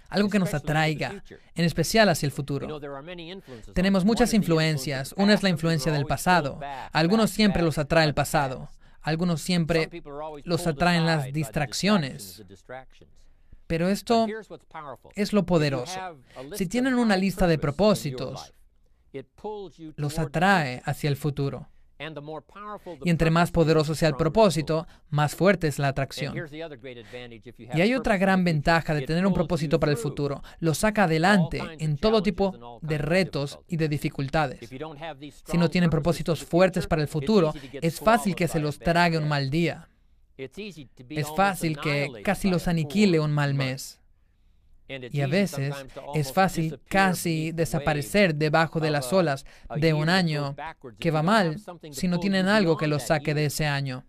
S2: algo que nos atraiga, en especial hacia el futuro. Tenemos muchas influencias. Una es la influencia del pasado. A algunos siempre los atrae el pasado. Algunos siempre los atraen las distracciones. Pero esto es lo poderoso. Si tienen una lista de propósitos, los atrae hacia el futuro. Y entre más poderoso sea el propósito, más fuerte es la atracción. Y hay otra gran ventaja de tener un propósito para el futuro. Lo saca adelante en todo tipo de retos y de dificultades. Si no tienen propósitos fuertes para el futuro, es fácil que se los trague un mal día. Es fácil que casi los aniquile un mal mes. Y a veces es fácil casi desaparecer debajo de las olas de un año que va mal si no tienen algo que los saque de ese año.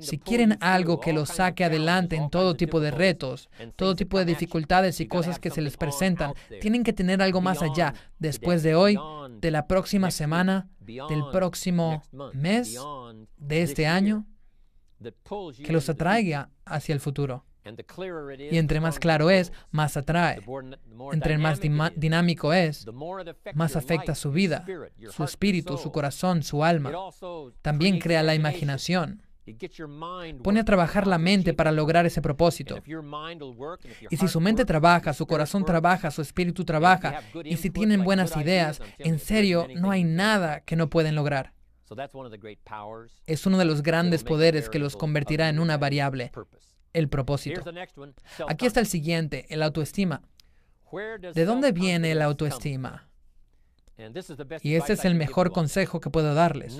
S2: Si quieren algo que los saque adelante en todo tipo de retos, todo tipo de dificultades y cosas que se les presentan, tienen que tener algo más allá, después de hoy, de la próxima semana, del próximo mes, de este año, que los atraiga hacia el futuro. Y entre más claro es, más atrae. Entre más dinámico es, más afecta su vida, su espíritu, su corazón, su alma. También crea la imaginación. Pone a trabajar la mente para lograr ese propósito. Y si su mente trabaja, su corazón trabaja, su espíritu trabaja, y si tienen buenas ideas, en serio, no hay nada que no pueden lograr. Es uno de los grandes poderes que los convertirá en una variable el propósito. Aquí está el siguiente, el autoestima. ¿De dónde viene el autoestima? Y este es el mejor consejo que puedo darles.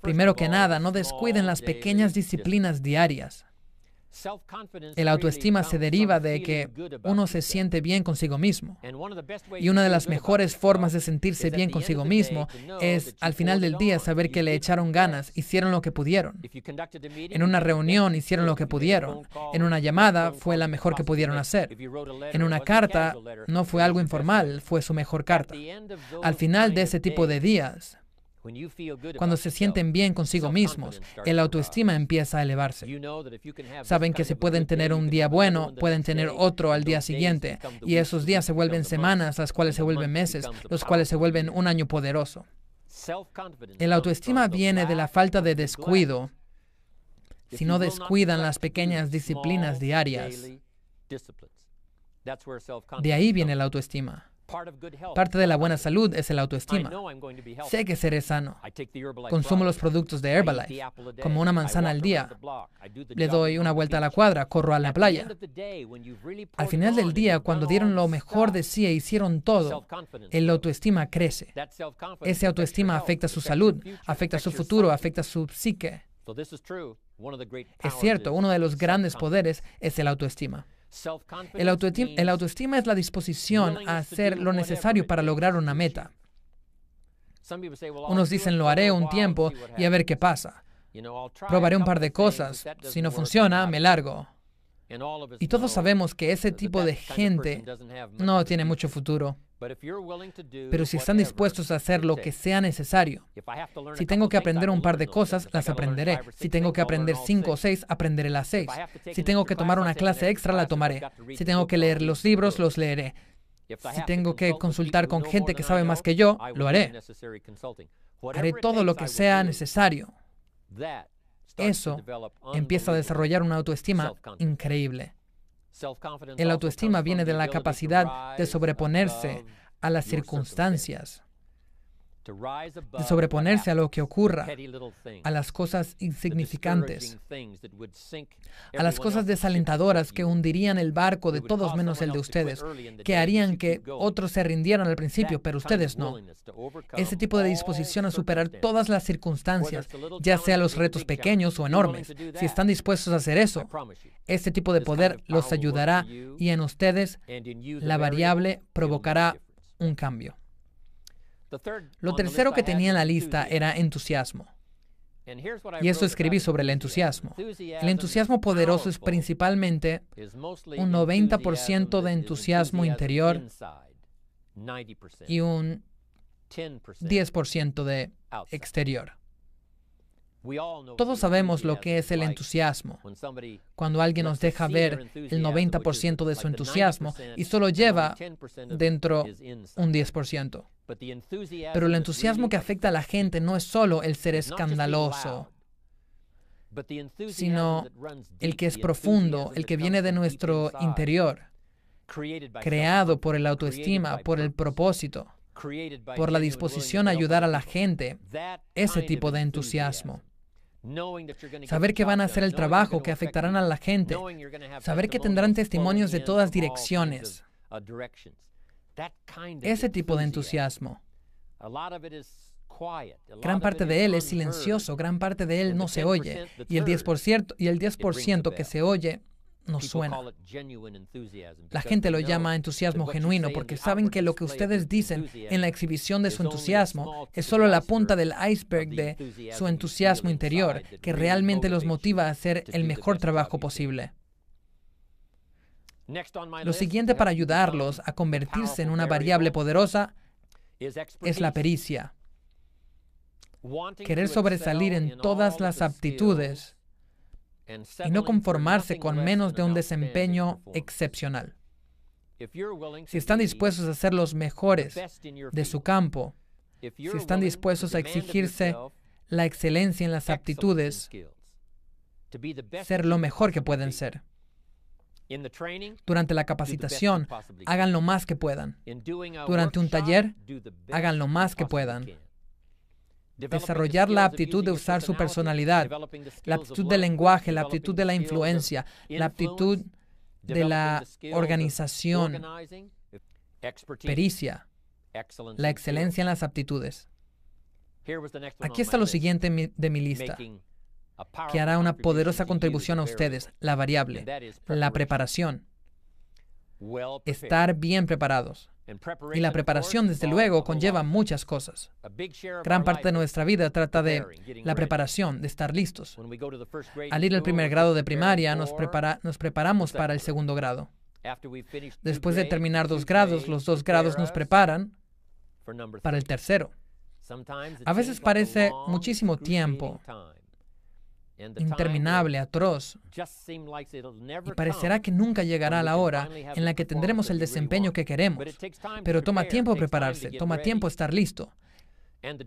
S2: Primero que nada, no descuiden las pequeñas disciplinas diarias. El autoestima se deriva de que uno se siente bien consigo mismo. Y una de las mejores formas de sentirse bien consigo mismo es al final del día saber que le echaron ganas, hicieron lo que pudieron. En una reunión hicieron lo que pudieron. En una llamada fue la mejor que pudieron hacer. En una carta no fue algo informal, fue su mejor carta. Al final de ese tipo de días, cuando se sienten bien consigo mismos, el autoestima empieza a elevarse. Saben que se pueden tener un día bueno, pueden tener otro al día siguiente, y esos días se vuelven semanas, las cuales se vuelven meses, los cuales se vuelven un año poderoso. El autoestima viene de la falta de descuido. Si no descuidan las pequeñas disciplinas diarias, De ahí viene la autoestima. Parte de la buena salud es el autoestima. Sé que seré sano. Consumo los productos de Herbalife, como una manzana al día. Le doy una vuelta a la cuadra, corro a la playa. Al final del día, cuando dieron lo mejor de sí e hicieron todo, el autoestima crece. Ese autoestima afecta su salud, afecta su futuro, afecta su psique. Es cierto, uno de los grandes poderes es el autoestima. El autoestima, es la disposición a hacer lo necesario para lograr una meta. Unos dicen lo haré un tiempo y a ver qué pasa. Probaré un par de cosas. Si no funciona, me largo. Y todos sabemos que ese tipo de gente no tiene mucho futuro. Pero si están dispuestos a hacer lo que sea necesario, si tengo que aprender un par de cosas, las aprenderé. Si tengo que aprender cinco o seis, aprenderé las seis. Si tengo que tomar una clase extra, la tomaré. Si tengo que leer los libros, los leeré. Si tengo que consultar con gente que sabe más que yo, lo haré. Haré todo lo que sea necesario. Eso empieza a desarrollar una autoestima increíble. El autoestima viene de la capacidad de sobreponerse a las circunstancias, de sobreponerse a lo que ocurra, a las cosas insignificantes, a las cosas desalentadoras que hundirían el barco de todos menos el de ustedes, que harían que otros se rindieran al principio, pero ustedes no. Ese tipo de disposición a superar todas las circunstancias, ya sea los retos pequeños o enormes, si están dispuestos a hacer eso, ese tipo de poder los ayudará y en ustedes la variable provocará un cambio. Lo tercero que tenía en la lista era entusiasmo. Y esto escribí sobre el entusiasmo. El entusiasmo poderoso es principalmente un 90% de entusiasmo interior y un 10% de exterior. Todos sabemos lo que es el entusiasmo. Cuando alguien nos deja ver el 90% de su entusiasmo y solo lleva dentro un 10%. Pero el entusiasmo que afecta a la gente no es solo el ser escandaloso, sino el que es profundo, el que viene de nuestro interior, creado por el autoestima, por el propósito, por la disposición a ayudar a la gente, ese tipo de entusiasmo. Saber que van a hacer el trabajo, que afectarán a la gente. Saber que tendrán testimonios de todas direcciones. Ese tipo de entusiasmo. Gran parte de él es silencioso, gran parte de él no se oye. Y el 10%, y el 10 que se oye no suena. La gente lo llama entusiasmo genuino porque saben que lo que ustedes dicen en la exhibición de su entusiasmo es solo la punta del iceberg de su entusiasmo interior que realmente los motiva a hacer el mejor trabajo posible. Lo siguiente para ayudarlos a convertirse en una variable poderosa es la pericia. Querer sobresalir en todas las aptitudes y no conformarse con menos de un desempeño excepcional. Si están dispuestos a ser los mejores de su campo, si están dispuestos a exigirse la excelencia en las aptitudes, ser lo mejor que pueden ser. Durante la capacitación, hagan lo más que puedan. Durante un taller, hagan lo más que puedan desarrollar la aptitud de usar su personalidad, la aptitud del lenguaje, la aptitud de la influencia, la aptitud de la organización, pericia, la excelencia en las aptitudes. Aquí está lo siguiente de mi lista, que hará una poderosa contribución a ustedes, la variable, la preparación. Estar bien preparados. Y la preparación, desde luego, conlleva muchas cosas. Gran parte de nuestra vida trata de la preparación, de estar listos. Al ir al primer grado de primaria, nos, nos preparamos para el segundo grado. Después de terminar dos grados, los dos grados nos preparan para el tercero. A veces parece muchísimo tiempo, interminable, atroz. Y parecerá que nunca llegará la hora en la que tendremos el desempeño que queremos. Pero toma tiempo prepararse, toma tiempo estar listo.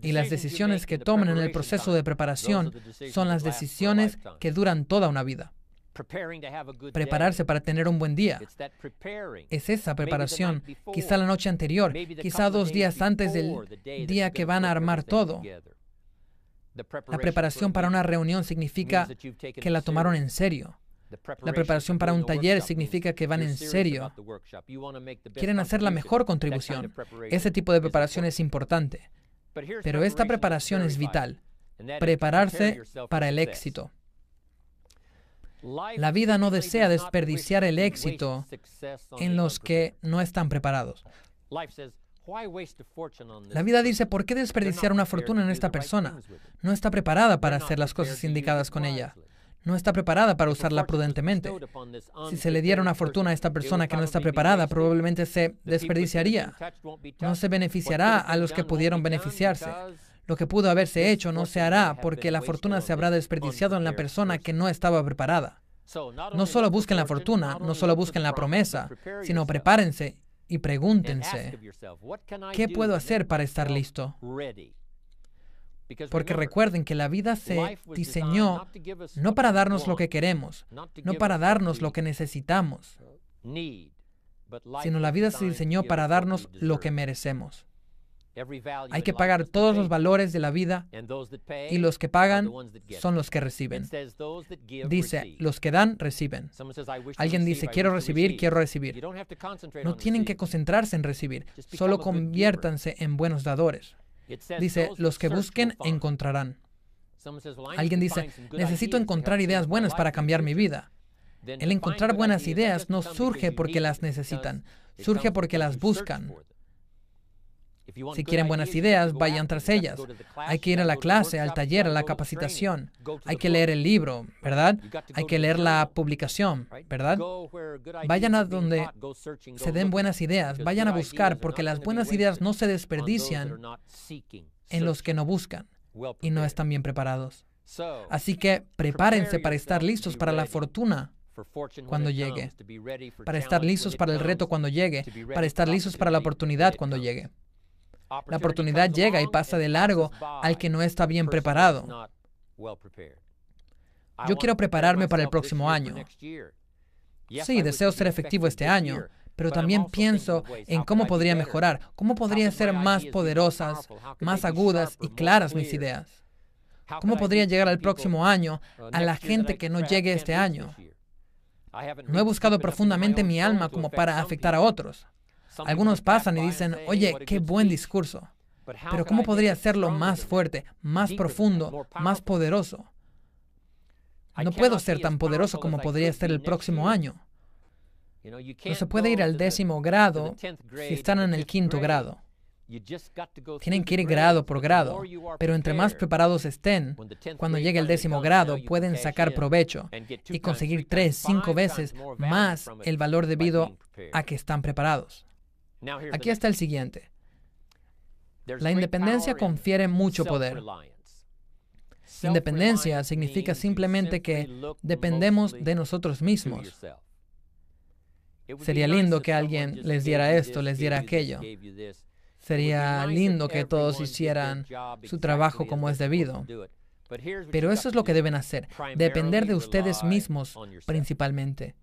S2: Y las decisiones que tomen en el proceso de preparación son las decisiones que duran toda una vida. prepararse para tener un buen día. Es esa preparación, quizá la noche anterior, quizá dos días antes del día que van a armar todo. La preparación para una reunión significa que la tomaron en serio. La preparación para un taller significa que van en serio. Quieren hacer la mejor contribución. Ese tipo de preparación es importante. Pero esta preparación es vital. Prepararse para el éxito. La vida no desea desperdiciar el éxito en los que no están preparados. La vida dice, ¿por qué desperdiciar una fortuna en esta persona? No está preparada para hacer las cosas indicadas con ella. No está preparada para usarla prudentemente. Si se le diera una fortuna a esta persona que no está preparada, probablemente se desperdiciaría. No se beneficiará a los que pudieron beneficiarse. Lo que pudo haberse hecho no se hará porque la fortuna se habrá desperdiciado en la persona que no estaba preparada. No solo busquen la fortuna, no solo busquen la promesa, sino prepárense y pregúntense, ¿qué puedo hacer para estar listo? Porque recuerden que la vida se diseñó no para darnos lo que queremos, no para darnos lo que necesitamos, sino la vida se diseñó para darnos lo que merecemos. Hay que pagar todos los valores de la vida y los que pagan son los que reciben. Dice, los que dan, reciben. Alguien dice, quiero recibir, quiero recibir. No tienen que concentrarse en recibir, solo conviértanse en buenos dadores. Dice, los que busquen, encontrarán. Alguien dice, necesito encontrar ideas buenas para cambiar mi vida. El encontrar buenas ideas no surge porque las necesitan, surge porque las buscan. Si quieren buenas ideas, vayan tras ellas. Hay que ir a la clase, al taller, a la capacitación. Hay que leer el libro, ¿verdad? Hay que leer la publicación, ¿verdad? Vayan a donde se den buenas ideas, vayan a buscar, porque las buenas ideas no se desperdician en los que no buscan y no están bien preparados. Así que prepárense para estar listos para la fortuna cuando llegue, para estar listos para el reto cuando llegue, para estar listos para la oportunidad cuando llegue. La oportunidad llega y pasa de largo al que no está bien preparado. Yo quiero prepararme para el próximo año. Sí, deseo ser efectivo este año, pero también pienso en cómo podría mejorar, cómo podría ser más poderosas, más agudas y claras mis ideas. ¿Cómo podría llegar al próximo año a la gente que no llegue este año? No he buscado profundamente mi alma como para afectar a otros. Algunos pasan y dicen, oye, qué buen discurso. Pero ¿cómo podría hacerlo más fuerte, más profundo, más poderoso? No puedo ser tan poderoso como podría ser el próximo año. No se puede ir al décimo grado si están en el quinto grado. Tienen que ir grado por grado, pero entre más preparados estén, cuando llegue el décimo grado pueden sacar provecho y conseguir tres, cinco veces más el valor debido a que están preparados. Aquí está el siguiente. La independencia confiere mucho poder. Independencia significa simplemente que dependemos de nosotros mismos. Sería lindo que alguien les diera esto, les diera aquello. Sería lindo que todos hicieran su trabajo como es debido. Pero eso es lo que deben hacer, depender de ustedes mismos principalmente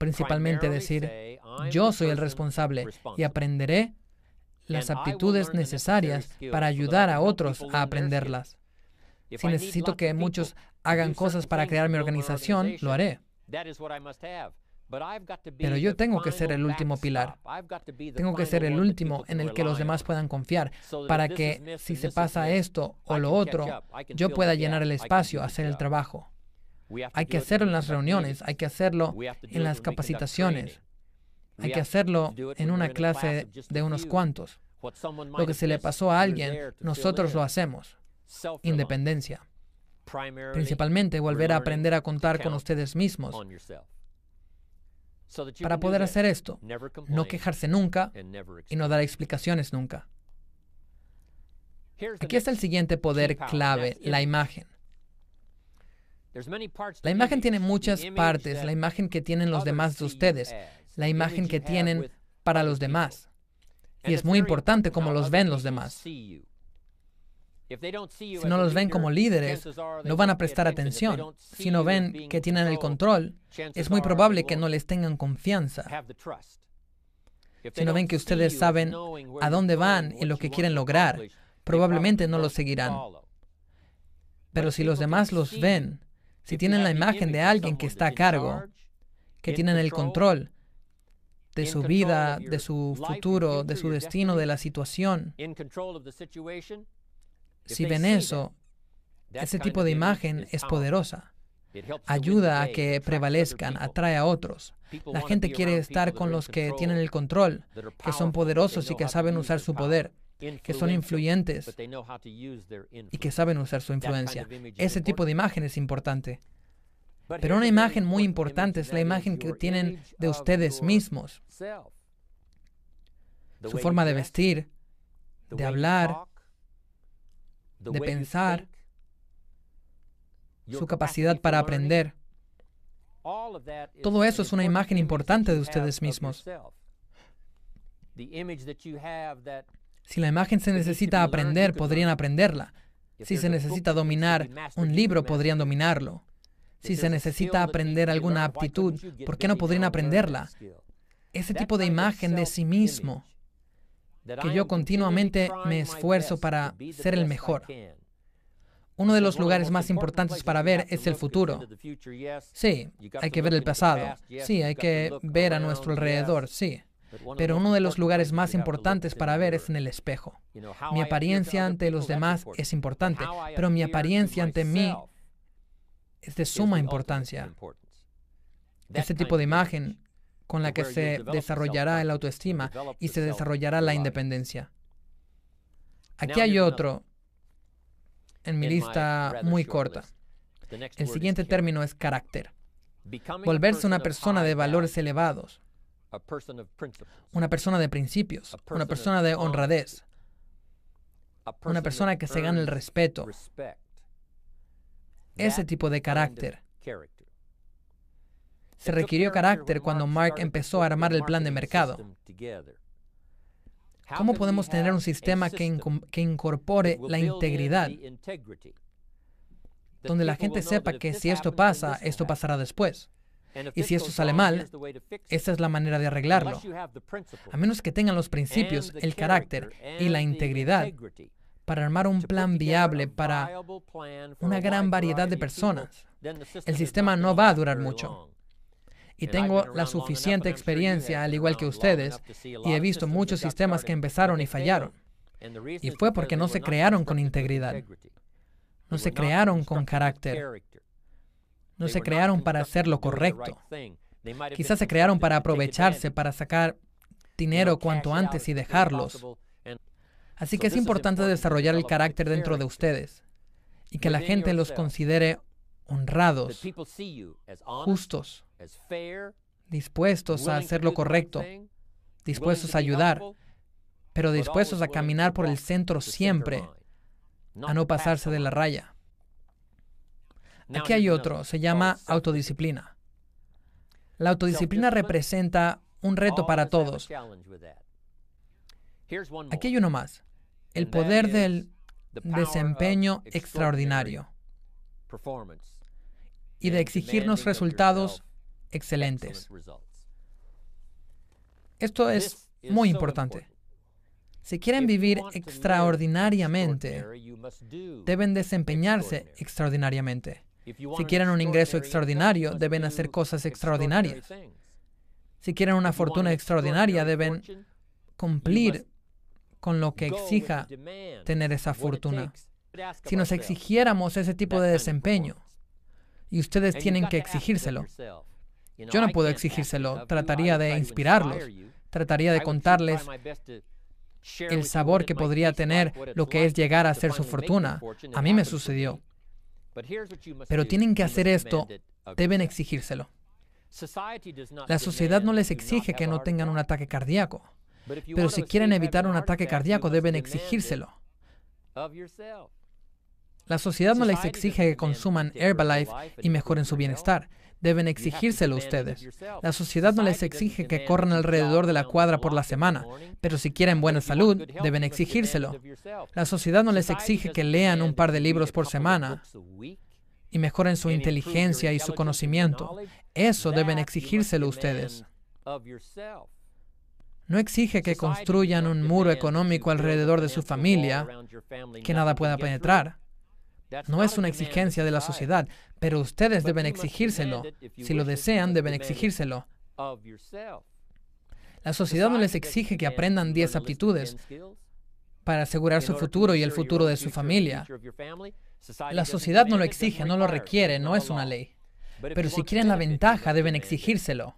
S2: principalmente decir, yo soy el responsable y aprenderé las aptitudes necesarias para ayudar a otros a aprenderlas. Si necesito que muchos hagan cosas para crear mi organización, lo haré. Pero yo tengo que ser el último pilar. Tengo que ser el último en el que los demás puedan confiar para que si se pasa esto o lo otro, yo pueda llenar el espacio, hacer el trabajo. Hay que hacerlo en las reuniones, hay que hacerlo en las capacitaciones, hay que hacerlo en una clase de unos cuantos. Lo que se le pasó a alguien, nosotros lo hacemos. Independencia. Principalmente volver a aprender a contar con ustedes mismos. Para poder hacer esto, no quejarse nunca y no dar explicaciones nunca. Aquí está el siguiente poder clave, la imagen. La imagen tiene muchas partes, la imagen que tienen los demás de ustedes, la imagen que tienen para los demás. Y es muy importante cómo los ven los demás. Si no los ven como líderes, no van a prestar atención. Si no ven que tienen el control, es muy probable que no les tengan confianza. Si no ven que ustedes saben a dónde van y lo que quieren lograr, probablemente no los seguirán. Pero si los demás los ven, si tienen la imagen de alguien que está a cargo, que tienen el control de su vida, de su futuro, de su destino, de la situación, si ven eso, ese tipo de imagen es poderosa. Ayuda a que prevalezcan, atrae a otros. La gente quiere estar con los que tienen el control, que son poderosos y que saben usar su poder, que son influyentes y que saben usar su influencia. Ese tipo de imagen es importante. Pero una imagen muy importante es la imagen que tienen de ustedes mismos. Su forma de vestir, de hablar, de pensar, su capacidad para aprender. Todo eso es una imagen importante de ustedes mismos. Si la imagen se necesita aprender, podrían aprenderla. Si se necesita dominar un libro, podrían dominarlo. Si se necesita aprender alguna aptitud, ¿por qué no podrían aprenderla? Ese tipo de imagen de sí mismo, que yo continuamente me esfuerzo para ser el mejor. Uno de los lugares más importantes para ver es el futuro. Sí, hay que ver el pasado. Sí, hay que ver a nuestro alrededor. Sí. Pero uno de los lugares más importantes para ver es en el espejo. Mi apariencia ante los demás es importante, pero mi apariencia ante mí es de suma importancia. Este tipo de imagen con la que se desarrollará el autoestima y se desarrollará la independencia. Aquí hay otro en mi lista muy corta. El siguiente término es carácter. Volverse una persona de valores elevados, una persona de principios, una persona de honradez, una persona que se gana el respeto. Ese tipo de carácter. Se requirió carácter cuando Mark empezó a armar el plan de mercado. ¿Cómo podemos tener un sistema que, incorpore la integridad? Donde la gente sepa que si esto pasa, esto pasará después. Y si esto sale mal, esa es la manera de arreglarlo. A menos que tengan los principios, el carácter y la integridad para armar un plan viable para una gran variedad de personas, el sistema no va a durar mucho. y tengo la suficiente experiencia, al igual que ustedes, y he visto muchos sistemas que empezaron y fallaron. Y fue porque no se crearon con integridad, no se crearon con carácter, no se crearon para hacer lo correcto. Quizás se crearon para aprovecharse, para sacar dinero cuanto antes y dejarlos. Así que es importante desarrollar el carácter dentro de ustedes y que la gente los considere honrados, justos, dispuestos a hacer lo correcto, dispuestos a ayudar, pero dispuestos a caminar por el centro siempre, a no pasarse de la raya. Aquí hay otro, se llama autodisciplina. La autodisciplina representa un reto para todos. Aquí hay uno más, el poder del desempeño extraordinario y de exigirnos resultados excelentes. Esto es muy importante. Si quieren vivir extraordinariamente, deben desempeñarse extraordinariamente. Si quieren un ingreso extraordinario, deben hacer cosas extraordinarias. Si quieren una fortuna extraordinaria, deben cumplir con lo que exija tener esa fortuna. Si nos exigiéramos ese tipo de desempeño, y ustedes tienen que exigírselo. Yo no puedo exigírselo, trataría de inspirarlos, trataría de contarles el sabor que podría tener lo que es llegar a hacer su fortuna. A mí me sucedió. Pero tienen que hacer esto, deben exigírselo. La sociedad no les exige que no tengan un ataque cardíaco, pero si quieren evitar un ataque cardíaco deben exigírselo. La sociedad no les exige que consuman Herbalife y mejoren su bienestar. Deben exigírselo ustedes. La sociedad no les exige que corran alrededor de la cuadra por la semana, pero si quieren buena salud, deben exigírselo. La sociedad no les exige que lean un par de libros por semana y mejoren su inteligencia y su conocimiento. Eso deben exigírselo ustedes. No exige que construyan un muro económico alrededor de su familia que nada pueda penetrar. No es una exigencia de la sociedad, pero ustedes deben exigírselo. Si lo desean, deben exigírselo. La sociedad no les exige que aprendan 10 aptitudes para asegurar su futuro y el futuro de su familia. La sociedad no lo exige, no lo requiere, no es una ley. Pero si quieren la ventaja, deben exigírselo.